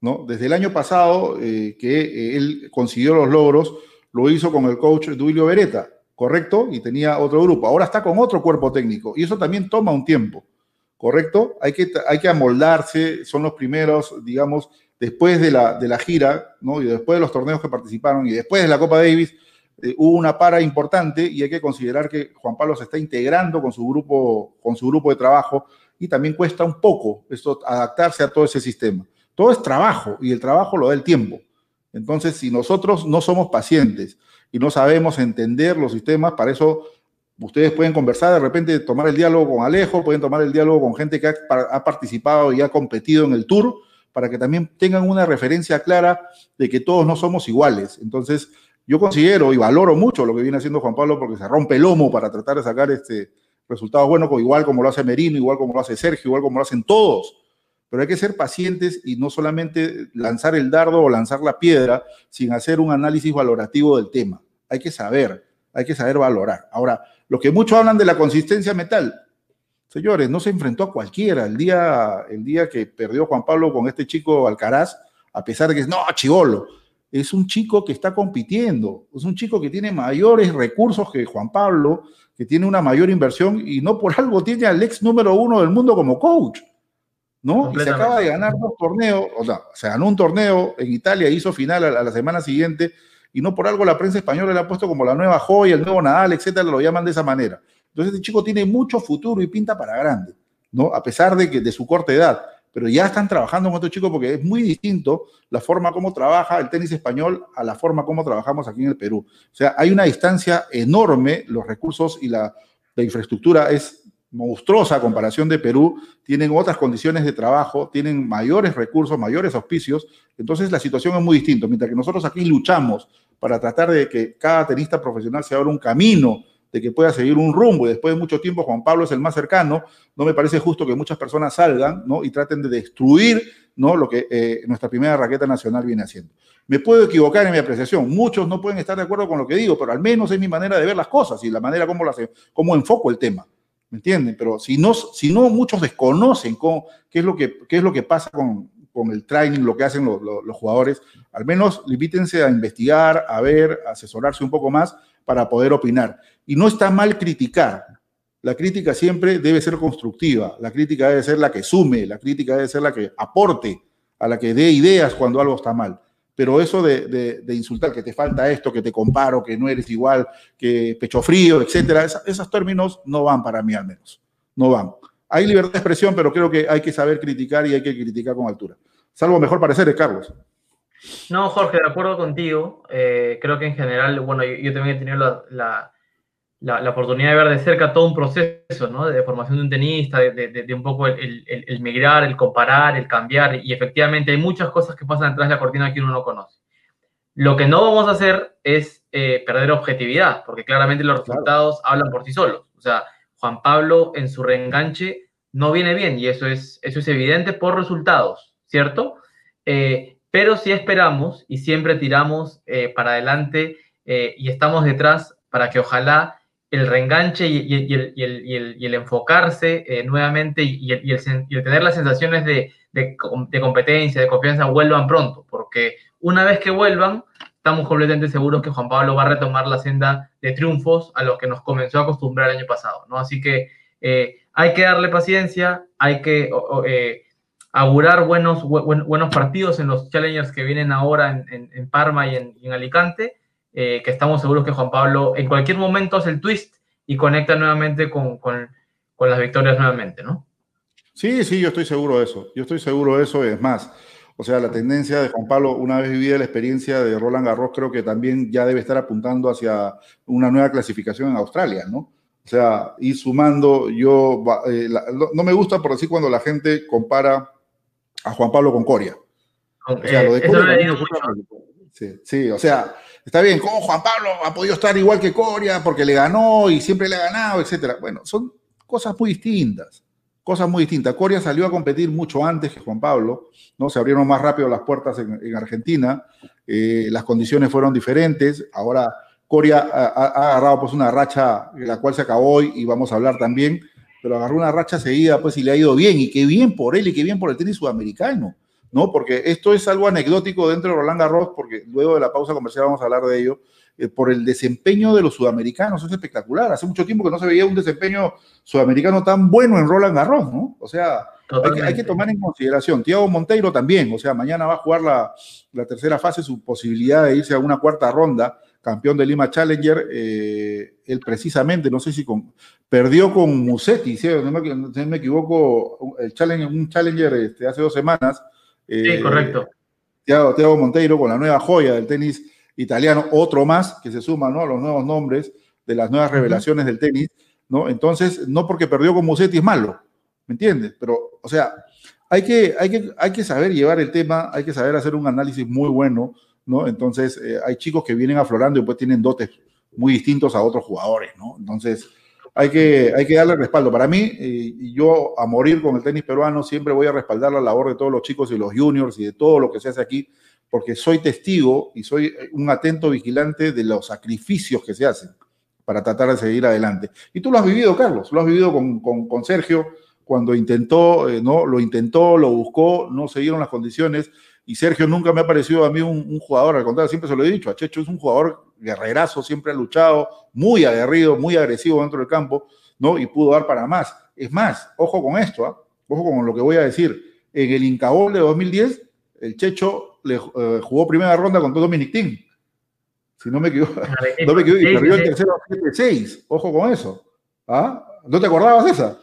¿no? Desde el año pasado eh, que eh, él consiguió los logros, lo hizo con el coach Duilio Beretta, ¿correcto? Y tenía otro grupo. Ahora está con otro cuerpo técnico y eso también toma un tiempo, ¿correcto? Hay que, hay que amoldarse, son los primeros, digamos, después de la, de la gira, ¿no? Y después de los torneos que participaron y después de la Copa Davis, eh, hubo una para importante y hay que considerar que Juan Pablo se está integrando con su grupo, con su grupo de trabajo y también cuesta un poco esto, adaptarse a todo ese sistema. Todo es trabajo y el trabajo lo da el tiempo. Entonces, si nosotros no somos pacientes y no sabemos entender los sistemas, para eso ustedes pueden conversar, de repente tomar el diálogo con Alejo, pueden tomar el diálogo con gente que ha, participado y ha competido en el tour, para que también tengan una referencia clara de que todos no somos iguales. Entonces, yo considero y valoro mucho lo que viene haciendo Juan Pablo porque se rompe el lomo para tratar de sacar este, resultados buenos, igual como lo hace Merino, igual como lo hace Sergio, igual como lo hacen todos. Pero hay que ser pacientes y no solamente lanzar el dardo o lanzar la piedra sin hacer un análisis valorativo del tema. Hay que saber, hay que saber valorar. Ahora, lo que muchos hablan de la consistencia metal, señores, no se enfrentó a cualquiera. El día, el día que perdió Juan Pablo con este chico Alcaraz, a pesar de que es, no, chivolo, es un chico que está compitiendo, es un chico que tiene mayores recursos que Juan Pablo, que tiene una mayor inversión y no por algo tiene al ex número uno del mundo como coach. ¿No? Y se acaba de ganar dos torneos, o sea, se ganó un torneo en Italia, hizo final a, la semana siguiente, y no por algo la prensa española le ha puesto como la nueva joya, el nuevo Nadal, etcétera, lo llaman de esa manera. Entonces, este chico tiene mucho futuro y pinta para grande, ¿no? A pesar de que de su corta edad pero ya están trabajando con estos chicos porque es muy distinto la forma como trabaja el tenis español a la forma como trabajamos aquí en el Perú. O sea, hay una distancia enorme, los recursos y la, infraestructura es monstruosa comparación de Perú, tienen otras condiciones de trabajo, tienen mayores recursos, mayores auspicios, entonces la situación es muy distinta. Mientras que nosotros aquí luchamos para tratar de que cada tenista profesional se abra un camino de que pueda seguir un rumbo y después de mucho tiempo Juan Pablo es el más cercano, no me parece justo que muchas personas salgan ¿no? y traten de destruir ¿no? lo que eh, nuestra primera raqueta nacional viene haciendo. Me puedo equivocar en mi apreciación, muchos no pueden estar de acuerdo con lo que digo, pero al menos es mi manera de ver las cosas y la manera como, las, como enfoco el tema. ¿Me entienden? Pero si no, si no muchos desconocen cómo, qué, es lo que, qué es lo que pasa con, con el training, lo que hacen los, los, los jugadores, al menos limítense a investigar, a ver, a asesorarse un poco más para poder opinar. Y no está mal criticar. La crítica siempre debe ser constructiva, la crítica debe ser la que sume, la crítica debe ser la que aporte, a la que dé ideas cuando algo está mal. Pero eso de, insultar que te falta esto, que te comparo, que no eres igual, que pecho frío, etcétera, esos términos no van para mí al menos. No van. Hay libertad de expresión, pero creo que hay que saber criticar y hay que criticar con altura. Salvo mejor parecer, Carlos. No, Jorge, de acuerdo contigo. Eh, creo que en general, bueno, yo, también he tenido la, oportunidad de ver de cerca todo un proceso, ¿no? De, formación de un tenista, de, un poco el, el, migrar, el comparar, el cambiar, y efectivamente hay muchas cosas que pasan detrás de la cortina que uno no conoce. Lo que no vamos a hacer es eh, perder objetividad, porque claramente los resultados hablan por sí solos. O sea, Juan Pablo en su reenganche no viene bien, y eso es, eso es evidente por resultados, ¿cierto? Eh, pero si esperamos y siempre tiramos eh, para adelante y estamos detrás para que ojalá el reenganche y, el, enfocarse eh, nuevamente y, el, tener las sensaciones de, competencia, de confianza, vuelvan pronto, porque una vez que vuelvan, estamos completamente seguros que Juan Pablo va a retomar la senda de triunfos a los que nos comenzó a acostumbrar el año pasado, ¿no? Así que eh, hay que darle paciencia, hay que eh, augurar buenos, buenos partidos en los challengers que vienen ahora en, Parma y en Alicante eh, que estamos seguros que Juan Pablo en cualquier momento hace el twist y conecta nuevamente con, con, con, las victorias nuevamente, ¿no? Sí, sí, yo estoy seguro de eso. Yo estoy seguro de eso. Es más, o sea, la tendencia de Juan Pablo, una vez vivida la experiencia de Roland Garros, creo que también ya debe estar apuntando hacia una nueva clasificación en Australia, ¿no? O sea, ir sumando, yo, eh, no, me gusta por decir cuando la gente compara a Juan Pablo con Coria. O sea, lo de Coria sí, sí, o sea, está bien, ¿cómo Juan Pablo ha podido estar igual que Coria porque le ganó y siempre le ha ganado, etcétera? Bueno, son cosas muy distintas, cosas muy distintas. Coria salió a competir mucho antes que Juan Pablo, ¿no? Se abrieron más rápido las puertas en, Argentina, eh, las condiciones fueron diferentes, ahora Coria ha, agarrado pues una racha, la cual se acabó hoy y vamos a hablar también, pero agarró una racha seguida pues y le ha ido bien, y qué bien por él y qué bien por el tenis sudamericano. ¿No? Porque esto es algo anecdótico dentro de Roland Garros, porque luego de la pausa comercial vamos a hablar de ello, eh, por el desempeño de los sudamericanos, es espectacular. Hace mucho tiempo que no se veía un desempeño sudamericano tan bueno en Roland Garros, ¿no? O sea, hay que, tomar en consideración. Tiago Monteiro también, o sea, mañana va a jugar la, tercera fase, su posibilidad de irse a una cuarta ronda, campeón de Lima Challenger, eh, él precisamente, no sé si con, perdió con Musetti, si no, me, equivoco, el challenger, un Challenger este, hace dos semanas, sí, eh, correcto. Thiago, Monteiro con la nueva joya del tenis italiano, otro más que se suma ¿no? a los nuevos nombres de las nuevas revelaciones del tenis, ¿no? Entonces, no porque perdió con Musetti es malo, ¿me entiendes? Pero, o sea, hay que, hay, que, hay que saber llevar el tema, hay que saber hacer un análisis muy bueno, ¿no? Entonces, eh, hay chicos que vienen aflorando y pues tienen dotes muy distintos a otros jugadores, ¿no? Entonces, hay que, hay que darle respaldo. Para mí, y yo a morir con el tenis peruano, siempre voy a respaldar la labor de todos los chicos y los juniors y de todo lo que se hace aquí, porque soy testigo y soy un atento vigilante de los sacrificios que se hacen para tratar de seguir adelante. Y tú lo has vivido, Carlos, lo has vivido con, con, Sergio cuando intentó, eh, ¿no? Lo intentó, lo buscó, no se dieron las condiciones y Sergio nunca me ha parecido a mí un, jugador, al contrario, siempre se lo he dicho, a Checho es un jugador guerrerazo, siempre ha luchado, muy aguerrido, muy agresivo dentro del campo, ¿no? Y pudo dar para más. Es más, ojo con esto, ¿ah? ojo con lo que voy a decir. En el Incabol de 2010, el Checho le eh, jugó primera ronda con todo Dominic Team. Si no me equivoco, no me equivoco y perdió el tercero 7-6. Ojo con eso. ¿Ah? ¿No te acordabas de esa?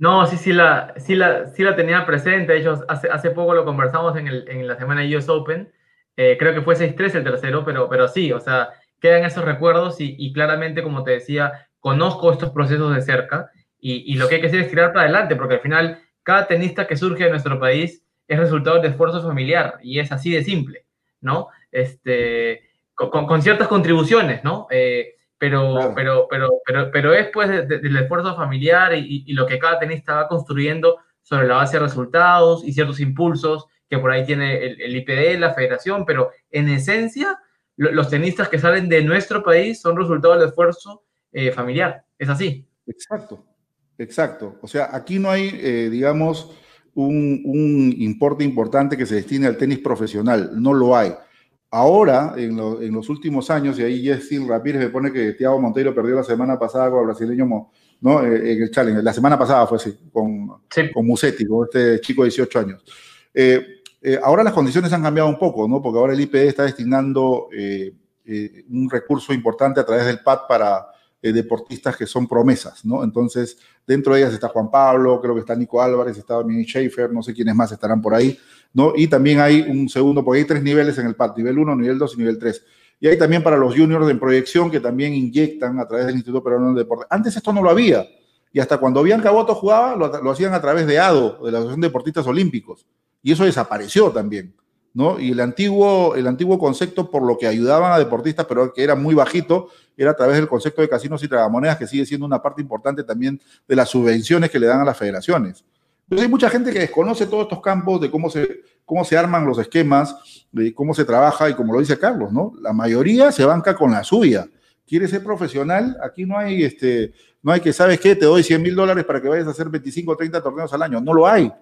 No, sí, sí la, sí la, sí la tenía presente. De hace, hace poco lo conversamos en, el, en la semana de US Open. Eh, creo que fue 6-3 el tercero, pero, pero sí, o sea, quedan esos recuerdos y, y claramente, como te decía, conozco estos procesos de cerca y, y, lo que hay que hacer es tirar para adelante, porque al final cada tenista que surge en nuestro país es resultado de esfuerzo familiar y es así de simple, ¿no? Este, con, con ciertas contribuciones, ¿no? Eh, pero, pero, pero, pero, pero es pues del esfuerzo familiar y, lo que cada tenista va construyendo sobre la base de resultados y ciertos impulsos que por ahí tiene el, IPD, la federación, pero en esencia los tenistas que salen de nuestro país son resultado del esfuerzo eh, familiar, es así. Exacto, exacto. O sea, aquí no hay, eh, digamos, un, un importe importante que se destine al tenis profesional, no lo hay. Ahora, en, los últimos años, y ahí Jessil Rapírez me pone que Thiago Monteiro perdió la semana pasada con el brasileño ¿no? Eh, en el Challenge. La semana pasada fue así, con, con Musetti, con este chico de 18 años. Eh, eh, ahora las condiciones han cambiado un poco, ¿no? porque ahora el IPD está destinando un recurso importante a través del PAD para deportistas que son promesas. ¿no? Entonces, dentro de ellas está Juan Pablo, creo que está Nico Álvarez, está Dominic Schaefer, no sé quiénes más estarán por ahí. ¿no? Y también hay un segundo, porque hay tres niveles en el PAD, nivel 1, nivel 2 y nivel 3. Y hay también para los juniors en proyección que también inyectan a través del Instituto Peruano de Deporte. Antes esto no lo había. Y hasta cuando Bianca Boto jugaba, lo, hacían a través de ADO, de la Asociación de Deportistas Olímpicos. Y eso desapareció también. ¿No? Y el antiguo, el antiguo concepto por lo que ayudaban a deportistas, pero que era muy bajito, era a través del concepto de casinos y tragamonedas, que sigue siendo una parte importante también de las subvenciones que le dan a las federaciones. Entonces hay mucha gente que desconoce todos estos campos de cómo se, cómo se arman los esquemas, de cómo se trabaja y como lo dice Carlos, ¿no? La mayoría se banca con la suya. quiere ser profesional? Aquí no hay, este, no hay que, ¿sabes qué? Te doy 100 mil dólares para que vayas a hacer 25 o 30 torneos al año. No lo hay.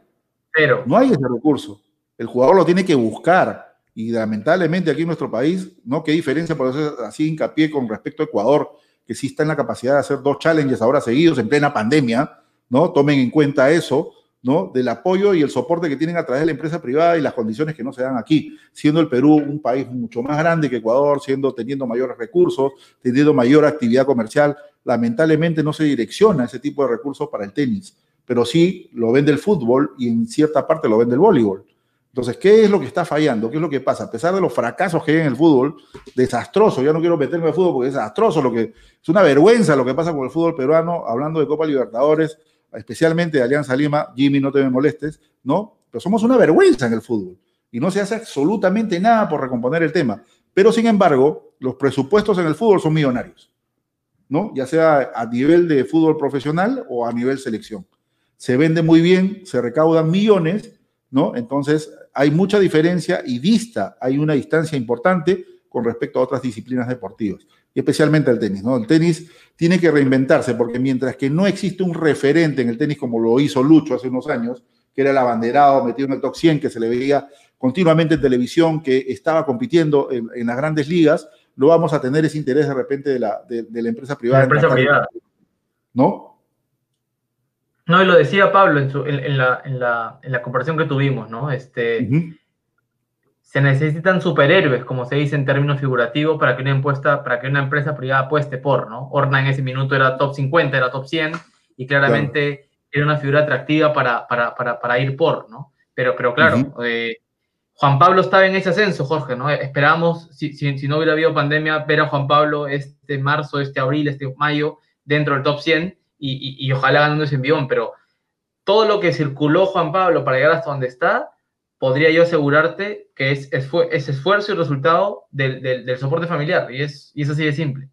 Pero. No hay ese recurso. El jugador lo tiene que buscar. Y lamentablemente aquí en nuestro país, ¿no? ¿Qué diferencia? Por eso así hincapié con respecto a Ecuador, que sí está en la capacidad de hacer dos challenges ahora seguidos en plena pandemia, ¿no? Tomen en cuenta eso ¿no? del apoyo y el soporte que tienen a través de la empresa privada y las condiciones que no se dan aquí, siendo el Perú un país mucho más grande que Ecuador, siendo teniendo mayores recursos, teniendo mayor actividad comercial, lamentablemente no se direcciona ese tipo de recursos para el tenis, pero sí lo vende el fútbol y en cierta parte lo vende el voleibol. Entonces, ¿qué es lo que está fallando? ¿Qué es lo que pasa? A pesar de los fracasos que hay en el fútbol, desastroso, ya no quiero meterme el fútbol porque es desastroso, lo que, es una vergüenza lo que pasa con el fútbol peruano, hablando de Copa Libertadores, especialmente de Alianza Lima, Jimmy, no te me molestes, ¿no? Pero somos una vergüenza en el fútbol y no se hace absolutamente nada por recomponer el tema. Pero, sin embargo, los presupuestos en el fútbol son millonarios, ¿no? Ya sea a nivel de fútbol profesional o a nivel selección. Se vende muy bien, se recaudan millones, ¿no? Entonces, hay mucha diferencia y dista, hay una distancia importante con respecto a otras disciplinas deportivas, y especialmente el tenis, ¿no? El tenis tiene que reinventarse porque mientras que no existe un referente en el tenis como lo hizo Lucho hace unos años, que era el abanderado metido en el top 100, que se le veía continuamente en televisión, que estaba compitiendo en, las grandes ligas, no vamos a tener ese interés de repente de la, de, la empresa privada. La empresa privada. ¿No? No, y lo decía Pablo en, la, en, la, comparación que tuvimos, ¿no? Este, Se necesitan superhéroes, como se dice en términos figurativos, para que, una impuesta, para que una empresa privada apueste por, ¿no? Orna en ese minuto era top 50, era top 100, y claramente era una figura atractiva para, para, para, para ir por, ¿no? Pero, pero claro, eh, Juan Pablo estaba en ese ascenso, Jorge, ¿no? Esperamos, si, si, no hubiera habido pandemia, ver a Juan Pablo este marzo, este abril, este mayo, dentro del top 100 y, y, ojalá ganando ese envión, pero todo lo que circuló Juan Pablo para llegar hasta donde está, podría yo asegurarte que es, es, es esfuerzo y resultado del, del, del, soporte familiar, y es, y es así de simple.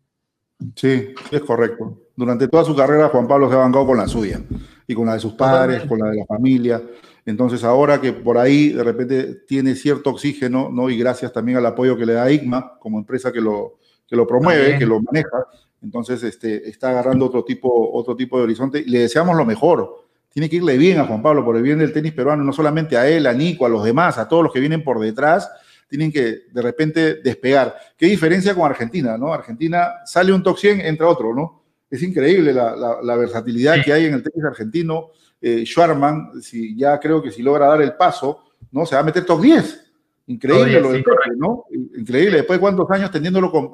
Sí, es correcto. Durante toda su carrera, Juan Pablo se ha bancado con la suya y con la de sus padres, con la de la familia. Entonces, ahora que por ahí de repente tiene cierto oxígeno, ¿no? Y gracias también al apoyo que le da IGMA como empresa que lo, que lo promueve, que lo maneja, entonces este, está agarrando otro tipo, otro tipo de horizonte y le deseamos lo mejor. Tiene que irle bien a Juan Pablo por el bien del tenis peruano, no solamente a él, a Nico, a los demás, a todos los que vienen por detrás, tienen que de repente despegar. ¿Qué diferencia con Argentina, no? Argentina sale un top 100, entra otro, ¿no? Es increíble la, versatilidad que hay en el tenis argentino. Eh, Schwarman, si, ya creo que si logra dar el paso, ¿no? Se va a meter top 10. Increíble lo de ¿no? Increíble. Después de cuántos años teniéndolo con...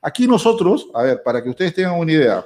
Aquí nosotros, a ver, para que ustedes tengan una idea,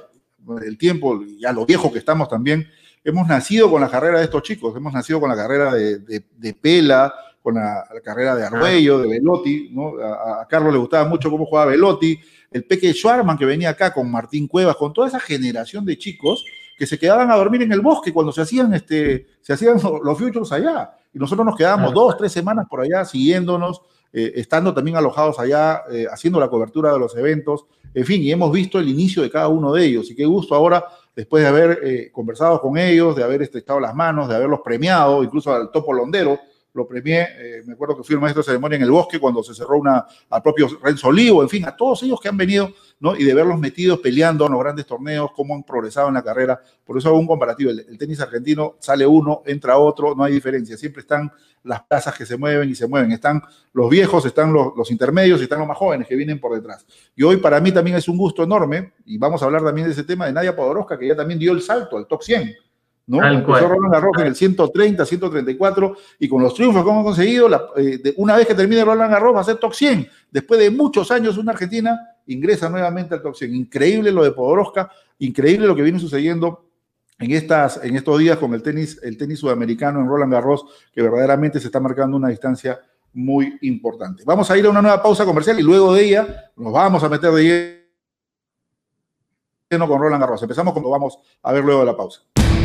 el tiempo, ya lo viejo que estamos también, hemos nacido con la carrera de estos chicos, hemos nacido con la carrera de, de, Pela, con la, carrera de Arguello, de Velotti, ¿no? A, a, Carlos le gustaba mucho cómo jugaba Velotti, el Peque Schwarman que venía acá con Martín Cuevas, con toda esa generación de chicos que se quedaban a dormir en el bosque cuando se hacían, este, se hacían los futures allá. Y nosotros nos quedábamos dos, tres semanas por allá siguiéndonos, eh, estando también alojados allá, eh, haciendo la cobertura de los eventos. En fin, y hemos visto el inicio de cada uno de ellos. Y qué gusto ahora, después de haber eh, conversado con ellos, de haber estrechado las manos, de haberlos premiado, incluso al Topo Londero, lo premié, eh, me acuerdo que fui el maestro de ceremonia en el bosque cuando se cerró una, al propio Renzo Olivo, en fin, a todos ellos que han venido, ¿no? Y de verlos metidos peleando en los grandes torneos, cómo han progresado en la carrera. Por eso hago un comparativo. El, tenis argentino sale uno, entra otro, no hay diferencia. Siempre están las plazas que se mueven y se mueven. Están los viejos, están los, intermedios y están los más jóvenes que vienen por detrás. Y hoy para mí también es un gusto enorme, y vamos a hablar también de ese tema de Nadia Podoroska, que ya también dio el salto al top 100 ¿no? Empezó Roland Garros en el 130, 134, y con los triunfos que hemos conseguido, eh, una vez que termine Roland Garros va a ser top 100. Después de muchos años, una Argentina ingresa nuevamente al top 100. Increíble lo de Podoroska, increíble lo que viene sucediendo en, estas, en estos días con el tenis, el tenis sudamericano en Roland Garros, que verdaderamente se está marcando una distancia muy importante. Vamos a ir a una nueva pausa comercial y luego de ella nos vamos a meter de lleno con Roland Garros. Empezamos cuando vamos a ver luego de la pausa.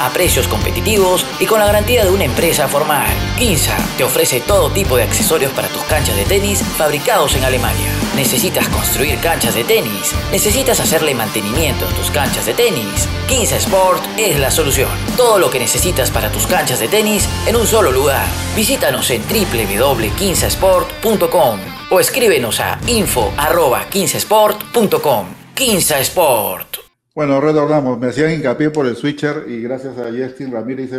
a precios competitivos y con la garantía de una empresa formal. Quinza te ofrece todo tipo de accesorios para tus canchas de tenis fabricados en Alemania. ¿Necesitas construir canchas de tenis? ¿Necesitas hacerle mantenimiento a tus canchas de tenis? Quinza Sport es la solución. Todo lo que necesitas para tus canchas de tenis en un solo lugar. Visítanos en www.quinzasport.com o escríbenos a info.15sport.com. Quinza Sport. Bueno, retornamos. Me hacían hincapié por el switcher y gracias a Justin Ramírez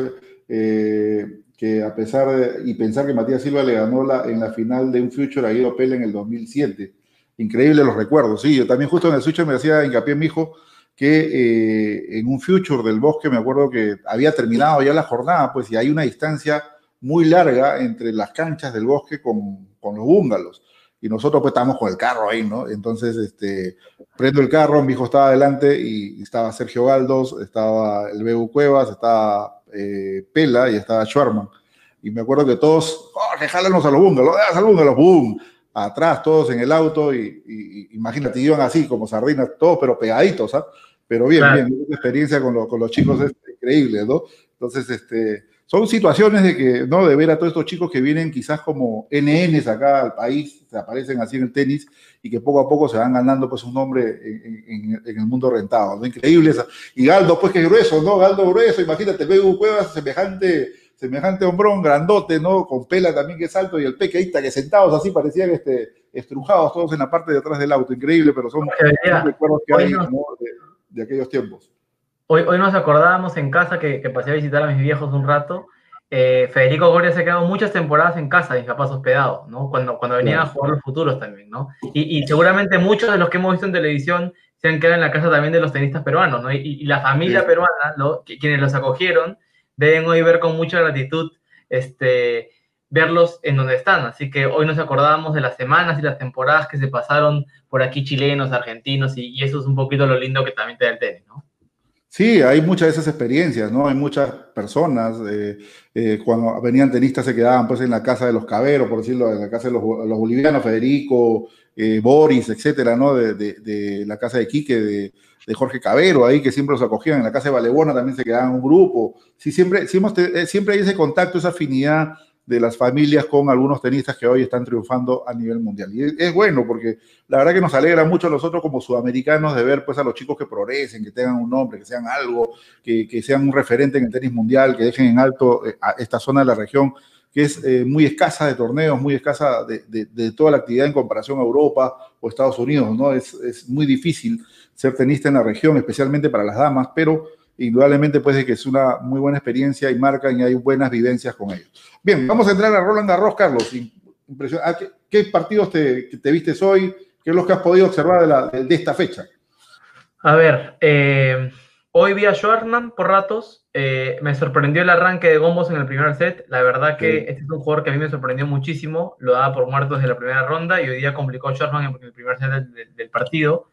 eh, que a pesar de y pensar que Matías Silva le ganó la, en la final de un future a Guido Pele en el 2007. Increíble los recuerdos. Sí, yo también justo en el switcher me hacía hincapié mi hijo que eh, en un future del bosque me acuerdo que había terminado ya la jornada, pues y hay una distancia muy larga entre las canchas del bosque con, con los búngalos. Y nosotros pues estábamos con el carro ahí, ¿no? Entonces, este, prendo el carro, mi hijo estaba adelante y estaba Sergio Galdos, estaba el Bebu Cuevas, estaba eh, Pela y estaba Schwarman. Y me acuerdo que todos, ¡oh, jálanos a los búngalos! ¡Ah, a los ¡Bum! Atrás, todos en el auto y, imagínate, iban así como sardinas, todos pero pegaditos, ¿sabes? ¿ah? Pero bien, bien, una experiencia con, con los chicos es increíble, ¿no? Entonces, este, son situaciones de que, ¿no? De ver a todos estos chicos que vienen quizás como NNs acá al país, se aparecen así en el tenis y que poco a poco se van ganando pues un nombre en, el mundo rentado, ¿no? Increíble Y Galdo, pues que grueso, ¿no? Galdo grueso, imagínate, Begu Cuevas, semejante, semejante hombrón, grandote, ¿no? Con pela también que es alto y el pequeñita que sentados así parecían este, estrujados todos en la parte de atrás del auto, increíble, pero son, recuerdos que hay de aquellos tiempos. Hoy, hoy nos acordábamos en casa que, que, pasé a visitar a mis viejos un rato. Eh, Federico Goria se ha quedado muchas temporadas en casa, mis papás hospedados, ¿no? Cuando, cuando venían a jugar los futuros también, ¿no? Y, y, seguramente muchos de los que hemos visto en televisión se han quedado en la casa también de los tenistas peruanos, ¿no? Y, y la familia peruana, ¿no? quienes los acogieron, deben hoy ver con mucha gratitud este, verlos en donde están. Así que hoy nos acordábamos de las semanas y las temporadas que se pasaron por aquí chilenos, argentinos, y, y eso es un poquito lo lindo que también te da el tenis, ¿no? Sí, hay muchas de esas experiencias, ¿no? Hay muchas personas, eh, eh, cuando venían tenistas se quedaban pues en la casa de los caberos, por decirlo, en la casa de los, bolivianos, Federico, eh, Boris, etcétera, ¿no? De, la casa de Quique, de, Jorge Cabero, ahí que siempre los acogían, en la casa de Valebona también se quedaban un grupo. Sí, siempre, siempre hay ese contacto, esa afinidad de las familias con algunos tenistas que hoy están triunfando a nivel mundial. Y es, bueno porque la verdad que nos alegra mucho a nosotros como sudamericanos de ver pues a los chicos que progresen, que tengan un nombre, que sean algo, que, que sean un referente en el tenis mundial, que dejen en alto eh, a esta zona de la región que es eh, muy escasa de torneos, muy escasa de, de, de, toda la actividad en comparación a Europa o Estados Unidos, ¿no? Es, es muy difícil ser tenista en la región, especialmente para las damas, pero indudablemente pues de que es una muy buena experiencia y marcan y hay buenas vivencias con ellos. Bien, vamos a entrar a Roland Garros, Carlos. Ah, ¿Qué, partidos te, te vistes hoy? ¿Qué es lo que has podido observar de, esta fecha? A ver, eh, hoy vi a Schwartzman por ratos. Eh, me sorprendió el arranque de Gombos en el primer set. La verdad que este es un jugador que a mí me sorprendió muchísimo. Lo daba por muerto desde la primera ronda y hoy día complicó Schwartzman en el primer set del partido.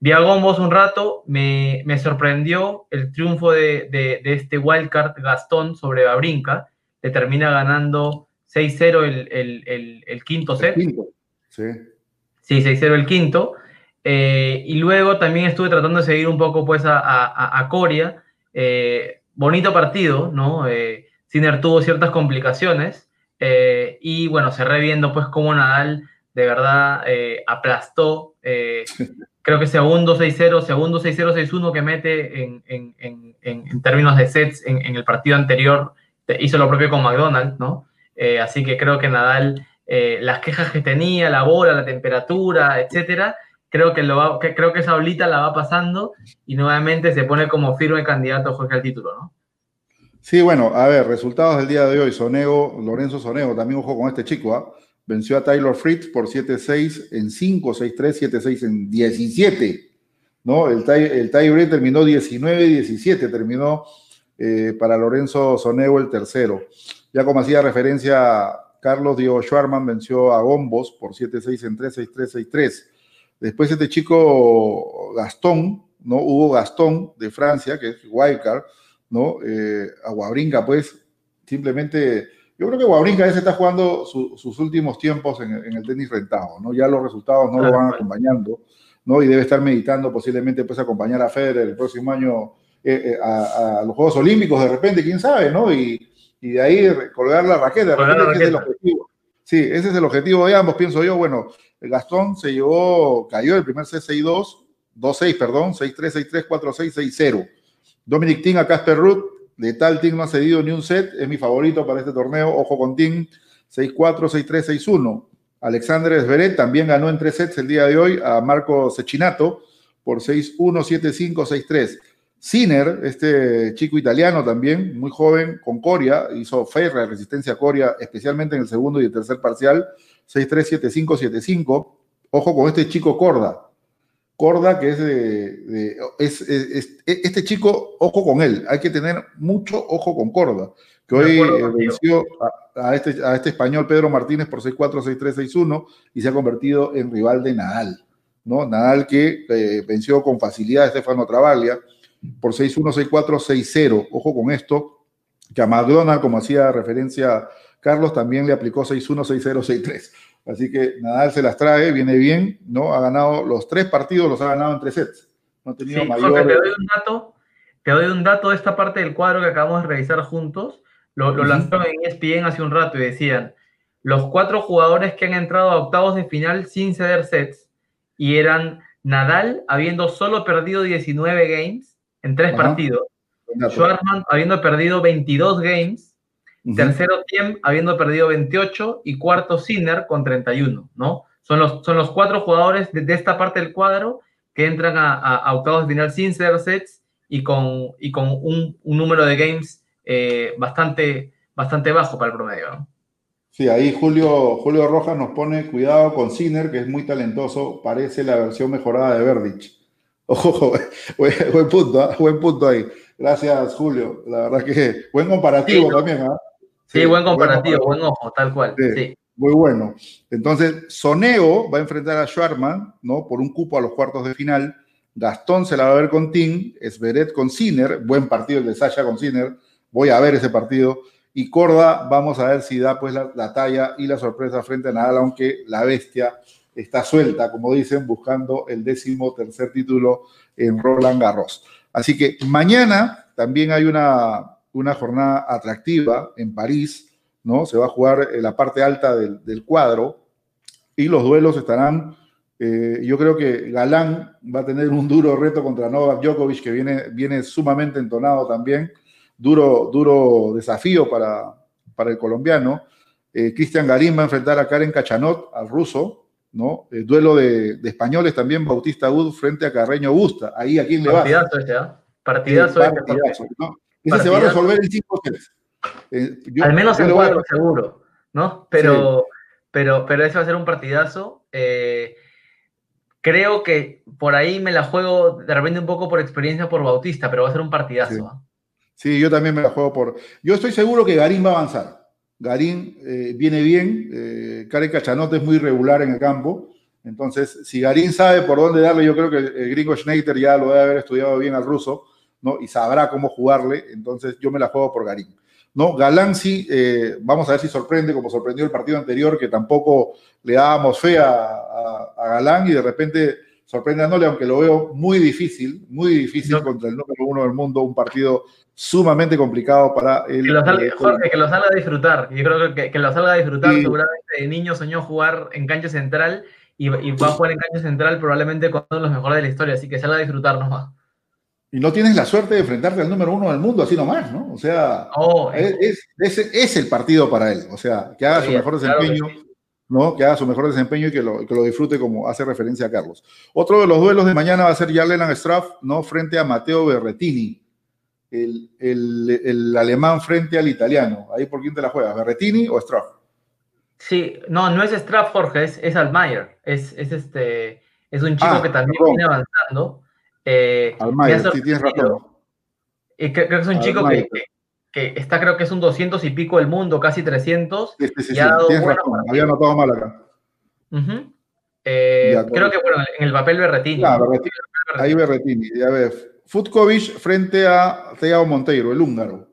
Vi a Gombos un rato, me, me sorprendió el triunfo de, de, de, este wildcard Gastón sobre Babrinka, le termina ganando 6-0 el, el, el, el, quinto set. sí. Sí, 6-0 el quinto. Eh, y luego también estuve tratando de seguir un poco pues a, a, a Coria. Eh, bonito partido, ¿no? Eh, Sinner tuvo ciertas complicaciones. Eh, y bueno, cerré viendo pues cómo Nadal de verdad aplastó creo que segundo 6-0, segundo 6-0, 6-1 que mete en, en, en, en, términos de sets en, el partido anterior, hizo lo propio con McDonald's, ¿no? Eh, así que creo que Nadal, eh, las quejas que tenía, la bola, la temperatura, etcétera, creo que, lo va, que, creo que esa olita la va pasando y nuevamente se pone como firme candidato Jorge al título, ¿no? Sí, bueno, a ver, resultados del día de hoy, Sonego, Lorenzo Sonego, también ojo con este chico, ¿ah? Venció a Taylor Fritz por 7-6 en 5, 6-3, 7-6 en 17. ¿no? El, tie, tiebreak terminó 19-17, terminó eh, para Lorenzo Sonego el tercero. Ya como hacía referencia, Carlos Diego Schwarman venció a Gombos por 7-6 en 3, 6-3, 6-3. Después este chico Gastón, ¿no? Hugo Gastón de Francia, que es wildcard, ¿no? Eh, pues, simplemente yo creo que Wawrinka se está jugando sus últimos tiempos en, el tenis rentado, ¿no? Ya los resultados no lo van acompañando, ¿no? Y debe estar meditando posiblemente pues acompañar a Federer el próximo año eh, eh, a, los Juegos Olímpicos de repente, quién sabe, ¿no? Y, y de ahí colgar la raqueta, ese es el objetivo. Sí, ese es el objetivo de ambos, pienso yo. Bueno, Gastón se llevó, cayó el primer c 6-2, 2-6, perdón, 6-3, 6-3, 4-6, 6-0. Dominic Ting a Casper Ruth, de tal team no ha cedido ni un set, es mi favorito para este torneo. Ojo con Team 6-4, 6-3, 6-1. Alexander Zverev también ganó en tres sets el día de hoy a Marco Cecchinato por 6-1, 7-5, 6-3. Sinner, este chico italiano también, muy joven, con Coria, hizo ferra resistencia a Coria, especialmente en el segundo y el tercer parcial, 6-3, 7-5, 7-5. Ojo con este chico Corda, Corda, que es de, es, este chico, ojo con él, hay que tener mucho ojo con Corda, que hoy eh, venció a, este, a este español Pedro Martínez por 6-4, 6-3, 6-1 y se ha convertido en rival de Nadal, ¿no? Nadal que eh, venció con facilidad a Estefano Travaglia por 6-1, 6-4, 6-0, ojo con esto, que a McDonald, como hacía referencia Carlos, también le aplicó 6-1, 6-0, 6-3. Así que Nadal se las trae, viene bien, ¿no? Ha ganado los tres partidos, los ha ganado en tres sets. No ha tenido mayor... te doy un dato, te doy un dato de esta parte del cuadro que acabamos de revisar juntos. Lo, lo lanzaron en ESPN hace un rato y decían, los cuatro jugadores que han entrado a octavos de final sin ceder sets y eran Nadal habiendo solo perdido 19 games en tres partidos, Schwartzman habiendo perdido 22 games Tercero, Tiem habiendo perdido 28 y cuarto, Sinner con 31, ¿no? Son los, son los cuatro jugadores de, esta parte del cuadro que entran a, octavos de final sin ser sets y con, y con un, número de games eh, bastante, bastante bajo para el promedio, ¿no? Sí, ahí Julio, Julio Rojas nos pone cuidado con Sinner, que es muy talentoso, parece la versión mejorada de Verdich. Ojo, buen, punto, ¿ah? buen punto ahí. Gracias, Julio. La verdad que buen comparativo también. ¿ah? Sí, buen comparativo, buen, ojo, tal cual. Sí, Muy bueno. Entonces, Soneo va a enfrentar a Schwarman, ¿no? Por un cupo a los cuartos de final. Gastón se la va a ver con Tim, Esberet con Sinner, buen partido el de Sasha con Sinner, voy a ver ese partido. Y Corda, vamos a ver si da pues la, talla y la sorpresa frente a Nadal, aunque la bestia está suelta, como dicen, buscando el décimo tercer título en Roland Garros. Así que mañana también hay una, una jornada atractiva en París, ¿no? Se va a jugar en la parte alta del, cuadro y los duelos estarán, eh, yo creo que Galán va a tener un duro reto contra Novak Djokovic, que viene, viene sumamente entonado también, duro, duro desafío para, para el colombiano. Eh, Cristian Garín va a enfrentar a Karen Cachanot, al ruso, ¿no? El duelo de, españoles también, Bautista Wood frente a Carreño Busta. Ahí a quién le va. Partidazo este, ¿ah? Partidazo, este, ¿no? Ese se va a resolver en cinco eh, Al menos en cuatro, seguro, ¿no? Pero, pero, pero ese va a ser un partidazo. Eh, creo que por ahí me la juego de repente un poco por experiencia por Bautista, pero va a ser un partidazo. Sí, ¿ah? yo también me la juego por. Yo estoy seguro que Garín va a avanzar. Garín eh, viene bien, eh, Karen Cachanote es muy regular en el campo. Entonces, si Garín sabe por dónde darle, yo creo que el gringo Schneider ya lo debe haber estudiado bien al ruso ¿no? Y sabrá cómo jugarle, entonces yo me la juego por Garín. ¿no? Galán sí, eh, vamos a ver si sorprende, como sorprendió el partido anterior, que tampoco le dábamos fe a, Galán y de repente sorprende a Nole, aunque lo veo muy difícil, muy difícil contra el número uno del mundo, un partido sumamente complicado para el... Que lo salga, Jorge, que lo salga a disfrutar, yo creo que, que lo salga a disfrutar, seguramente de niño soñó jugar en cancha central y, y, va a jugar en cancha central probablemente con uno de los mejores de la historia, así que salga a disfrutar nomás. Y no tienes la suerte de enfrentarte al número uno del mundo así nomás, ¿no? O sea, es, es, el partido para él. O sea, que haga su mejor desempeño, ¿no? Que haga su mejor desempeño y que lo, que lo, disfrute como hace referencia a Carlos. Otro de los duelos de mañana va a ser Jarlenan Straff, ¿no? Frente a Matteo Berretini, el, el, el, alemán frente al italiano. Ahí por quién te la juegas, Berretini o Straff. Sí, no, no es Straff, Jorge, es, es Almayer. Es, es, este, es un chico ah, que también viene avanzando. Eh, sí tienes razón. creo, que es un chico que, que, está, creo que es un 200 y pico del mundo, casi 300. Sí, sí, sí, tienes razón, había notado mal acá. Eh, creo que, bueno, en el papel Berretini. Ah, Berretini. Ahí Berretini, ya ves. Futkovic frente a Thiago Monteiro, el húngaro.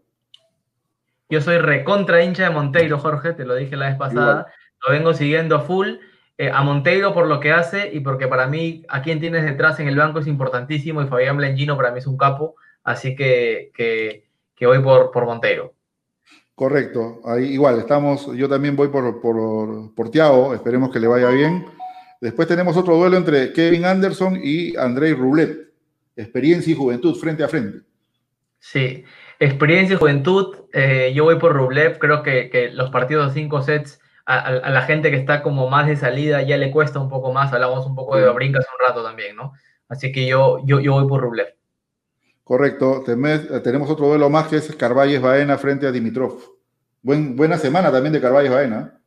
Yo soy recontra hincha de Monteiro, Jorge, te lo dije la vez pasada. Lo vengo siguiendo a full. Eh, a Monteiro por lo que hace y porque para mí a quien tienes detrás en el banco es importantísimo y Fabián Blengino para mí es un capo, así que, que, voy por, por Monteiro. Correcto, ahí igual, estamos, yo también voy por, por, por Tiago, esperemos que le vaya bien. Después tenemos otro duelo entre Kevin Anderson y Andrei Rublet, experiencia y juventud frente a frente. Sí, experiencia y juventud, eh, yo voy por Rublev, creo que, que los partidos de cinco sets a, la gente que está como más de salida ya le cuesta un poco más. Hablamos un poco de brincas un rato también, ¿no? Así que yo, yo, yo voy por Rublev. Correcto. Tenemos otro duelo más que es Carvalles Baena frente a Dimitrov. Buen, buena semana también de Carvalles Baena.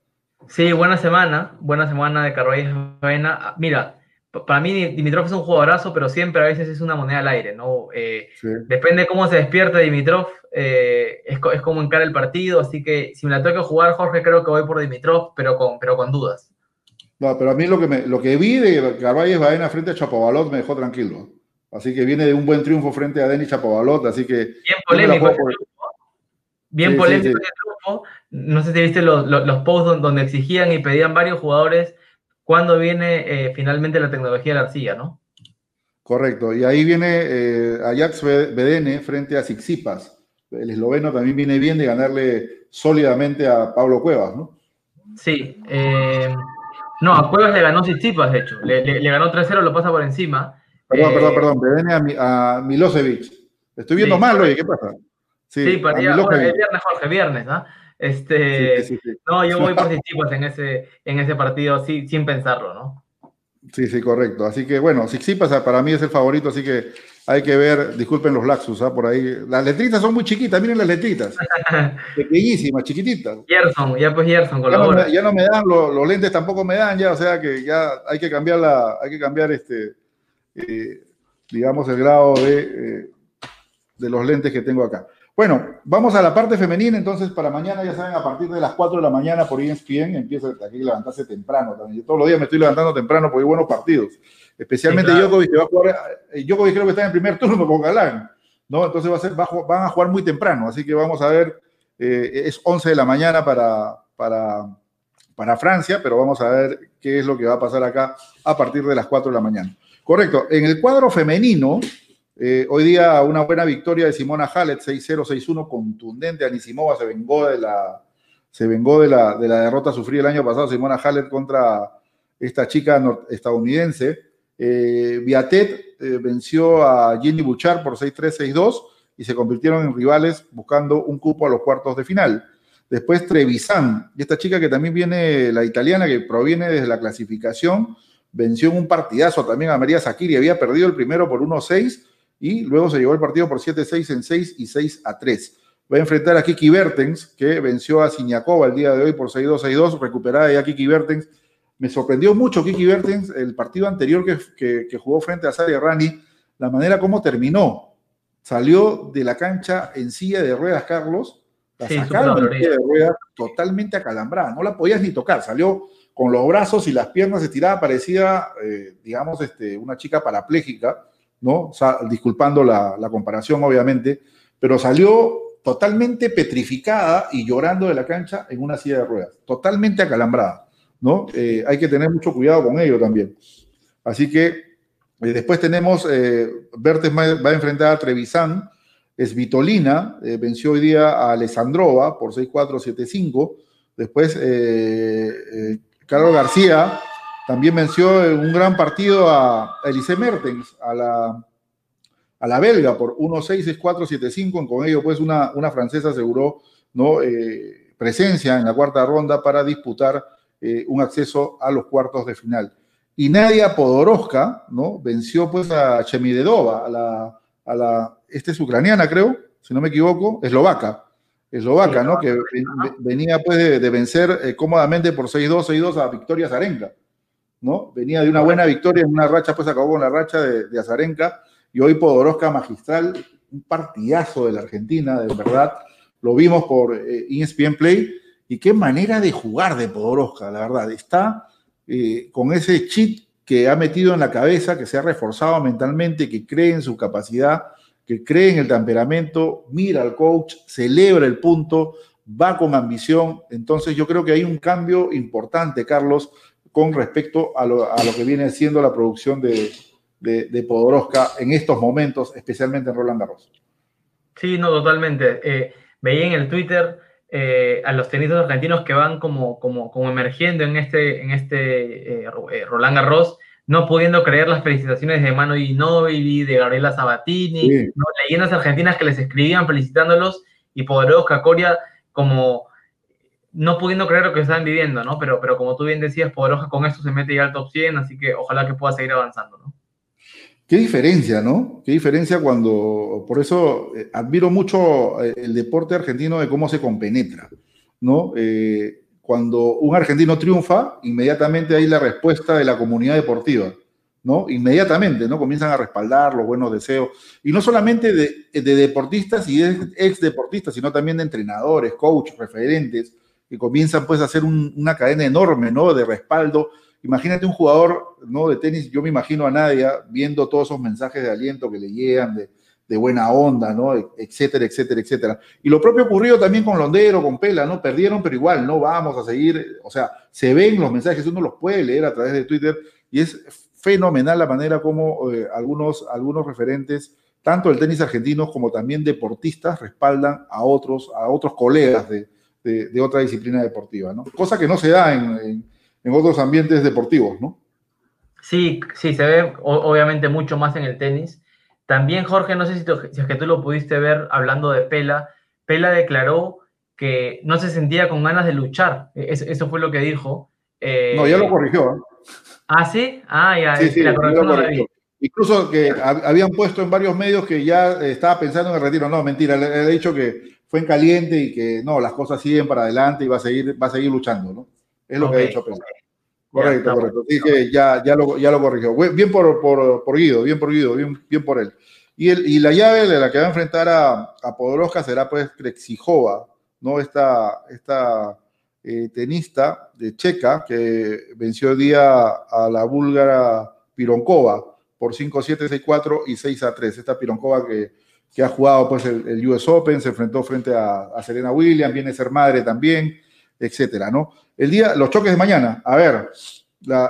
Sí, buena semana. Buena semana de Carvalles Baena. Mira, para mí Dimitrov es un jugadorazo, pero siempre a veces es una moneda al aire, ¿no? Eh, depende de cómo se despierte Dimitrov, eh, es, es, como encara el partido, así que si me la tengo que jugar, Jorge, creo que voy por Dimitrov, pero con, pero con dudas. No, pero a mí lo que, me, lo que vi de Carvalles Baena frente a Chapovalot me dejó tranquilo. Así que viene de un buen triunfo frente a Denis Chapovalot, así que... Bien polémico. Bien polémico No sé si viste los, los, posts donde exigían y pedían varios jugadores cuándo viene eh, finalmente la tecnología de la arcilla, ¿no? Correcto. Y ahí viene eh, Ajax BDN frente a Sixipas. El esloveno también viene bien de ganarle sólidamente a Pablo Cuevas, ¿no? Sí. Eh, no, a Cuevas le ganó Tsitsipas, de hecho. Le, ganó 3-0, lo pasa por encima. Perdón, perdón, perdón. BDN a, a Milosevic. Estoy viendo mal, oye, ¿qué pasa? Sí, para el viernes, Jorge, viernes, ¿no? Este, no, yo voy positivos en ese, en ese partido sí, sin pensarlo, ¿no? Sí, sí, correcto. Así que bueno, pasa para mí es el favorito, así que hay que ver, disculpen los laxus, ¿ah? por ahí. Las letritas son muy chiquitas, miren las letritas. Pequeñísimas, chiquititas. Gerson, ya pues Gerson ya no, me, ya no me dan, los, lentes tampoco me dan, ya, o sea que ya hay que cambiar la, hay que cambiar este, eh, digamos, el grado de, eh, de los lentes que tengo acá. Bueno, vamos a la parte femenina, entonces para mañana, ya saben, a partir de las 4 de la mañana por ESPN, empieza aquí a levantarse temprano también. Yo todos los días me estoy levantando temprano porque hay buenos partidos. Especialmente sí, Djokovic, que va a jugar, eh, Djokovic creo que está en primer turno con Galán, ¿no? Entonces va a ser, van a jugar muy temprano, así que vamos a ver, eh, es 11 de la mañana para, para, para Francia, pero vamos a ver qué es lo que va a pasar acá a partir de las 4 de la mañana. Correcto, en el cuadro femenino, eh, hoy día una buena victoria de Simona Halep, 6-0-6-1, contundente. Anisimova se vengó de la, se vengó de la, de la derrota sufrida el año pasado, Simona Halep contra esta chica estadounidense. Eh, Viatet eh, venció a Jenny Bouchard por 6-3-6-2 y se convirtieron en rivales buscando un cupo a los cuartos de final. Después Trevisan, y esta chica que también viene, la italiana, que proviene desde la clasificación, venció en un partidazo también a María Sakiri, había perdido el primero por 1-6 y luego se llevó el partido por 7-6 en 6 y 6 a 3. Va a enfrentar a Kiki Bertens, que venció a Siniakova el día de hoy por 6-2, 6-2, recuperada ya Kiki Bertens. Me sorprendió mucho Kiki Bertens el partido anterior que, que, jugó frente a Saria Rani, la manera como terminó. Salió de la cancha en silla de ruedas, Carlos, la sacaron en silla de ruedas totalmente acalambrada, no la podías ni tocar, salió con los brazos y las piernas estiradas, parecía, eh, digamos, este, una chica parapléjica ¿no? disculpando la, comparación, obviamente, pero salió totalmente petrificada y llorando de la cancha en una silla de ruedas, totalmente acalambrada, ¿no? Eh, hay que tener mucho cuidado con ello también. Así que eh, después tenemos, eh, va a enfrentar a Trevisan, es Vitolina, venció hoy día a Alessandrova por 6-4-7-5, después Carlos García también venció en un gran partido a Elise Mertens, a la, a la belga, por 1-6, 6-4-7-5. Con ello, pues, una, una francesa aseguró ¿no? Eh, presencia en la cuarta ronda para disputar eh, un acceso a los cuartos de final. Y Nadia Podoroska, ¿no? Venció, pues, a Chemidedova, a la, a la, este es ucraniana, creo, si no me equivoco, eslovaca. Eslovaca, ¿no? Que venía, pues, de, vencer eh, cómodamente por 6-2, 6-2 a Victoria Zarenka. ¿No? Venía de una buena victoria en una racha, pues acabó con la racha de, Azarenka y hoy Podoroska magistral, un partidazo de la Argentina, de verdad. Lo vimos por eh, ESPN Play y qué manera de jugar de Podoroska, la verdad. Está eh, con ese chip que ha metido en la cabeza, que se ha reforzado mentalmente, que cree en su capacidad, que cree en el temperamento, mira al coach, celebra el punto, va con ambición. Entonces yo creo que hay un cambio importante, Carlos, con respecto a lo, que viene siendo la producción de, de, Podoroska en estos momentos, especialmente en Roland Garros. Sí, no, totalmente. Eh, veía en el Twitter eh, a los tenistas argentinos que van como, como, como emergiendo en este, en este eh, Roland Garros, no pudiendo creer las felicitaciones de Manu Ginóbili, de Gabriela Sabatini, leyendas argentinas que les escribían felicitándolos y Podoroska, Coria, como no pudiendo creer lo que están viviendo, ¿no? Pero, pero como tú bien decías, Podoroja con esto se mete ya al top 100, así que ojalá que pueda seguir avanzando, ¿no? Qué diferencia, ¿no? Qué diferencia cuando, por eso eh, admiro mucho eh, el deporte argentino de cómo se compenetra, ¿no? Eh, cuando un argentino triunfa, inmediatamente hay la respuesta de la comunidad deportiva, ¿no? Inmediatamente, ¿no? Comienzan a respaldar los buenos deseos. Y no solamente de, deportistas y ex deportistas, sino también de entrenadores, coaches, referentes, que comienzan pues a hacer una cadena enorme, ¿no? De respaldo. Imagínate un jugador, ¿no? De tenis, yo me imagino a Nadia viendo todos esos mensajes de aliento que le llegan, de, buena onda, ¿no? Etcétera, etcétera, etcétera. Y lo propio ocurrió también con Londero, con Pela, ¿no? Perdieron, pero igual, no vamos a seguir, o sea, se ven los mensajes, uno los puede leer a través de Twitter y es fenomenal la manera como eh, algunos, algunos referentes, tanto del tenis argentino como también deportistas, respaldan a otros, a otros colegas de, de, otra disciplina deportiva, ¿no? Cosa que no se da en, en, otros ambientes deportivos, ¿no? Sí, sí, se ve obviamente mucho más en el tenis también, Jorge, no sé si, es que tú lo pudiste ver hablando de Pela. Pela declaró que no se sentía con ganas de luchar. E, eso, fue lo que dijo. Eh, no, ya lo corrigió. ¿eh? ¿Ah, sí? Ah, ya. Sí, sí, la Incluso que habían puesto en varios medios que ya estaba pensando en el retiro. No, mentira, le, he dicho que fue en caliente y que no, las cosas siguen para adelante y va a seguir, va a seguir luchando, ¿no? Es lo que ha dicho Pela. Correcto, correcto. Así que ya, ya, lo, ya lo corrigió. Bien por, por, por Guido, bien por Guido, bien, bien por él. Y, el, y la llave de la que va a enfrentar a, a Podoroska será pues Krexijova, ¿no? Esta, esta eh, tenista de Checa que venció el día a la búlgara Pironkova por 5-7, 6-4 y 6-3. Esta Pironkova que, que ha jugado pues el, US Open, se enfrentó frente a, Serena Williams, viene a ser madre también, etcétera, ¿no? El día, los choques de mañana, a ver,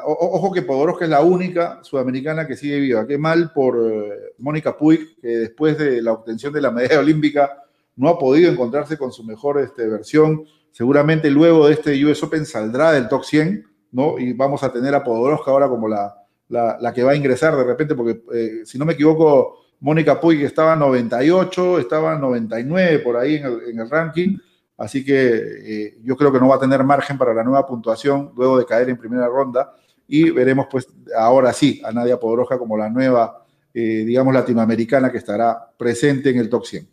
ojo que Podoroska es la única sudamericana que sigue viva. Qué mal por eh, Mónica Puig, que después de la obtención de la medalla olímpica no ha podido encontrarse con su mejor este, versión. Seguramente luego de este US Open saldrá del top 100, ¿no? Y vamos a tener a Podoroska ahora como la, la, que va a ingresar de repente, porque eh, si no me equivoco, Mónica Puig estaba 98, estaba 99 por ahí en el, ranking Así que eh, yo creo que no va a tener margen para la nueva puntuación luego de caer en primera ronda y veremos pues ahora sí a Nadia Podroja como la nueva, eh, digamos, latinoamericana que estará presente en el top 100.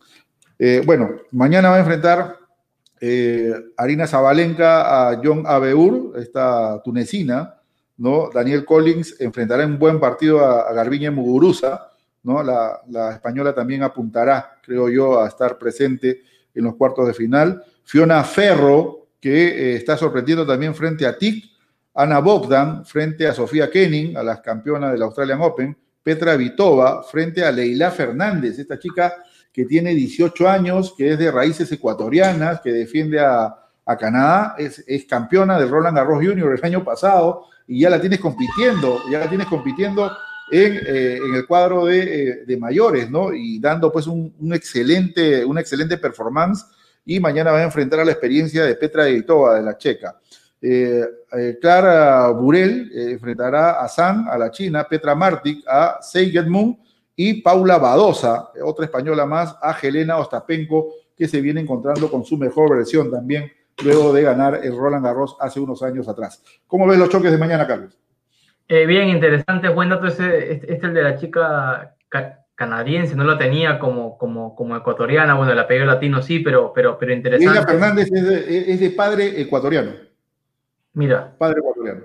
Eh, bueno, mañana va a enfrentar Arina Zabalenka a John Abeur, esta tunecina, ¿no? Daniel Collins enfrentará en buen partido a, Garbiñe Muguruza, ¿no? La, la española también apuntará, creo yo, a estar presente en los cuartos de final. Fiona Ferro, que eh, está sorprendiendo también frente a TIC, Ana Bogdan frente a Sofía Kenning, a las campeonas del Australian Open, Petra Vitova frente a Leila Fernández, esta chica que tiene 18 años, que es de raíces ecuatorianas, que defiende a, Canadá, es, campeona de Roland Garros Junior el año pasado y ya la tienes compitiendo, ya la tienes compitiendo en, eh, el cuadro eh, de, mayores, ¿no? Y dando pues un, excelente, una excelente performance y mañana va a enfrentar a la experiencia de Petra Editova, de la checa. Eh, Clara Burel enfrentará a San, a la china, Petra Martic, a Seiget Moon y Paula Badosa, otra española más, a Helena Ostapenko, que se viene encontrando con su mejor versión también luego de ganar el Roland Garros hace unos años atrás. ¿Cómo ves los choques de mañana, Carlos? Bien, interesante, buen dato este, este, el de la chica canadiense, no lo tenía como, como, como ecuatoriana, bueno, el apellido latino sí, pero, pero, pero interesante. Ella Fernández es de, padre ecuatoriano. Mira. Padre ecuatoriano.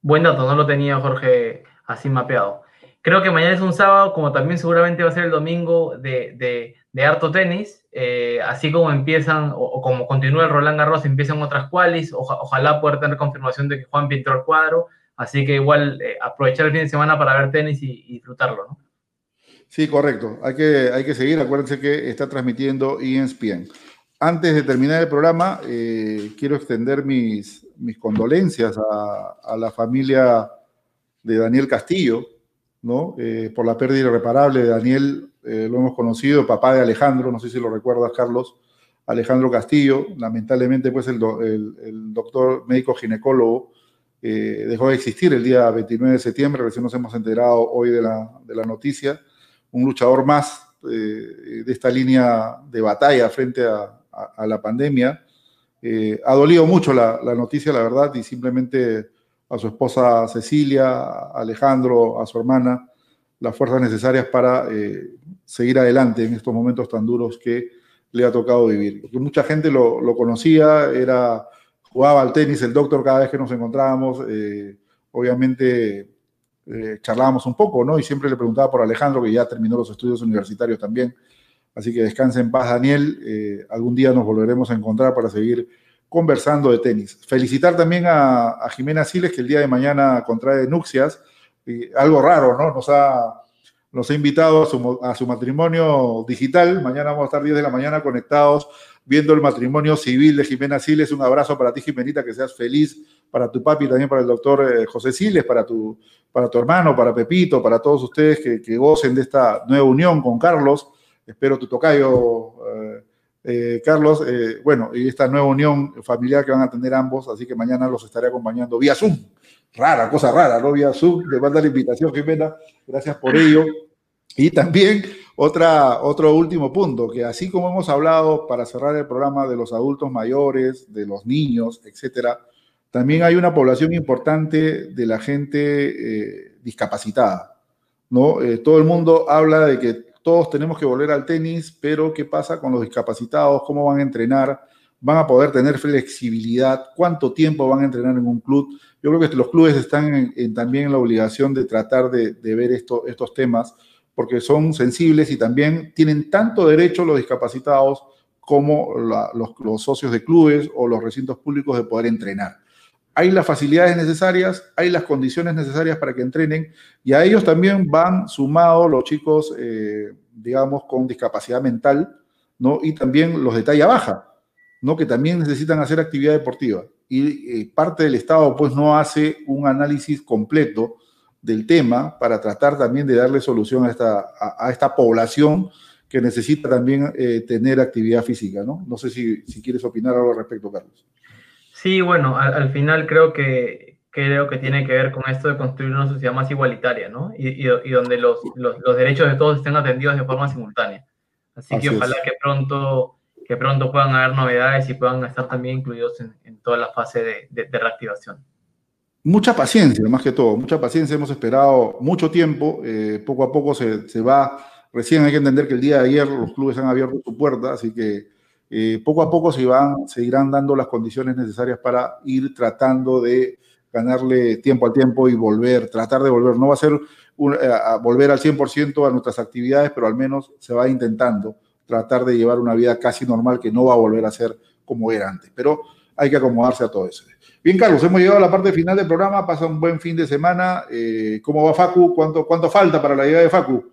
Buen dato, no lo tenía Jorge así mapeado. Creo que mañana es un sábado, como también seguramente va a ser el domingo de, de, harto tenis, eh, así como empiezan, o, como continúa el Roland Garros, empiezan otras cualis, ojalá pueda tener confirmación de que Juan pintó el cuadro, así que igual eh, aprovechar el fin de semana para ver tenis y, disfrutarlo, ¿no? Sí, correcto. Hay que, hay que seguir. Acuérdense que está transmitiendo ESPN. Antes de terminar el programa, eh, quiero extender mis, mis condolencias a, la familia de Daniel Castillo, ¿no? Eh, por la pérdida irreparable de Daniel, lo hemos conocido, papá de Alejandro, no sé si lo recuerdas, Carlos, Alejandro Castillo, lamentablemente, pues el, el, doctor médico ginecólogo dejó de existir el día 29 de septiembre, recién nos hemos enterado hoy de la, de la noticia un luchador más eh, de esta línea de batalla frente a, la pandemia. Eh, ha dolido mucho la, noticia, la verdad, y simplemente a su esposa Cecilia, a Alejandro, a su hermana, las fuerzas necesarias para eh, seguir adelante en estos momentos tan duros que le ha tocado vivir. Mucha gente lo, lo, conocía, era, jugaba al tenis el doctor cada vez que nos encontrábamos, obviamente eh, charlábamos un poco, ¿no? Y siempre le preguntaba por Alejandro, que ya terminó los estudios universitarios también. Así que descanse en paz, Daniel. Eh, algún día nos volveremos a encontrar para seguir conversando de tenis. Felicitar también a, Jimena Siles, que el día de mañana contrae nupcias. algo raro, ¿no? Nos ha, nos ha invitado a su, a su matrimonio digital. Mañana vamos a estar 10 de la mañana conectados viendo el matrimonio civil de Jimena Siles. Un abrazo para ti, Jimenita, que seas feliz, para tu papi, también para el doctor eh, José Siles, para tu, para tu hermano, para Pepito, para todos ustedes que, que gocen de esta nueva unión con Carlos. Espero tu tocayo, eh, eh, Carlos, bueno, y esta nueva unión familiar que van a tener ambos, así que mañana los estaré acompañando vía Zoom. Rara, cosa rara, ¿no? Vía Zoom, le manda la invitación, Jimena, gracias por ello. Y también otro último punto, que así como hemos hablado para cerrar el programa de los adultos mayores, de los niños, etcétera, también hay una población importante de la gente eh, discapacitada. ¿no? Eh, todo el mundo habla de que todos tenemos que volver al tenis, pero ¿qué pasa con los discapacitados? ¿Cómo van a entrenar? ¿Van a poder tener flexibilidad? ¿Cuánto tiempo van a entrenar en un club? Yo creo que los clubes están también en la obligación de tratar de, ver estos temas porque son sensibles y también tienen tanto derecho los discapacitados como los, socios de clubes o los recintos públicos de poder entrenar. Hay las facilidades necesarias, hay las condiciones necesarias para que entrenen y a ellos también van sumados los chicos, eh, digamos, con discapacidad mental, ¿no? Y también los de talla baja, ¿no? Que también necesitan hacer actividad deportiva. Y eh, parte del Estado, pues, no hace un análisis completo del tema para tratar también de darle solución a esta, a, esta población que necesita también eh, tener actividad física, ¿no? No sé si, si, quieres opinar algo al respecto, Carlos. Sí, bueno, al, final creo que, creo que tiene que ver con esto de construir una sociedad más igualitaria, ¿no? Y, y, donde los, los, los, derechos de todos estén atendidos de forma simultánea. Así, que ojalá que pronto, que pronto puedan haber novedades y puedan estar también incluidos en, en toda la fase de, de, de reactivación. Mucha paciencia, más que todo, mucha paciencia. Hemos esperado mucho tiempo, eh, poco a poco se, se, va. Recién hay que entender que el día de ayer los clubes han abierto su puerta, así que eh, poco a poco se, van, se irán dando las condiciones necesarias para ir tratando de ganarle tiempo al tiempo y volver, tratar de volver. No va a ser eh, a volver al 100% a nuestras actividades, pero al menos se va intentando tratar de llevar una vida casi normal que no va a volver a ser como era antes. Pero hay que acomodarse a todo eso. Bien, Carlos, hemos llegado a la parte final del programa. Pasa un buen fin de semana. Eh, ¿Cómo va Facu? ¿Cuánto, ¿Cuánto falta para la llegada de Facu?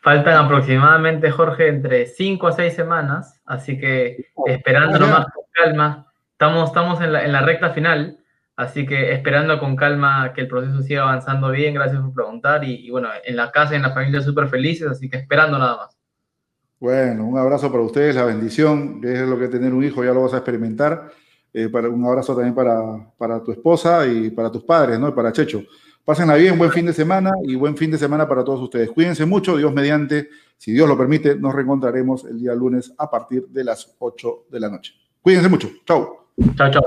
Faltan aproximadamente, Jorge, entre 5 a 6 semanas. Así que esperando nomás con calma. Estamos, estamos en, la, en la recta final. Así que esperando con calma que el proceso siga avanzando bien. Gracias por preguntar. Y, y bueno, en la casa y en la familia súper felices. Así que esperando nada más. Bueno, un abrazo para ustedes, la bendición, que es lo que tener un hijo, ya lo vas a experimentar. Eh, para, un abrazo también para, para, tu esposa y para tus padres, ¿no? Y para Checho. Pásenla bien, buen fin de semana y buen fin de semana para todos ustedes. Cuídense mucho, Dios mediante, si Dios lo permite, nos reencontraremos el día lunes a partir de las 8 de la noche. Cuídense mucho. Chau. Chao, chao.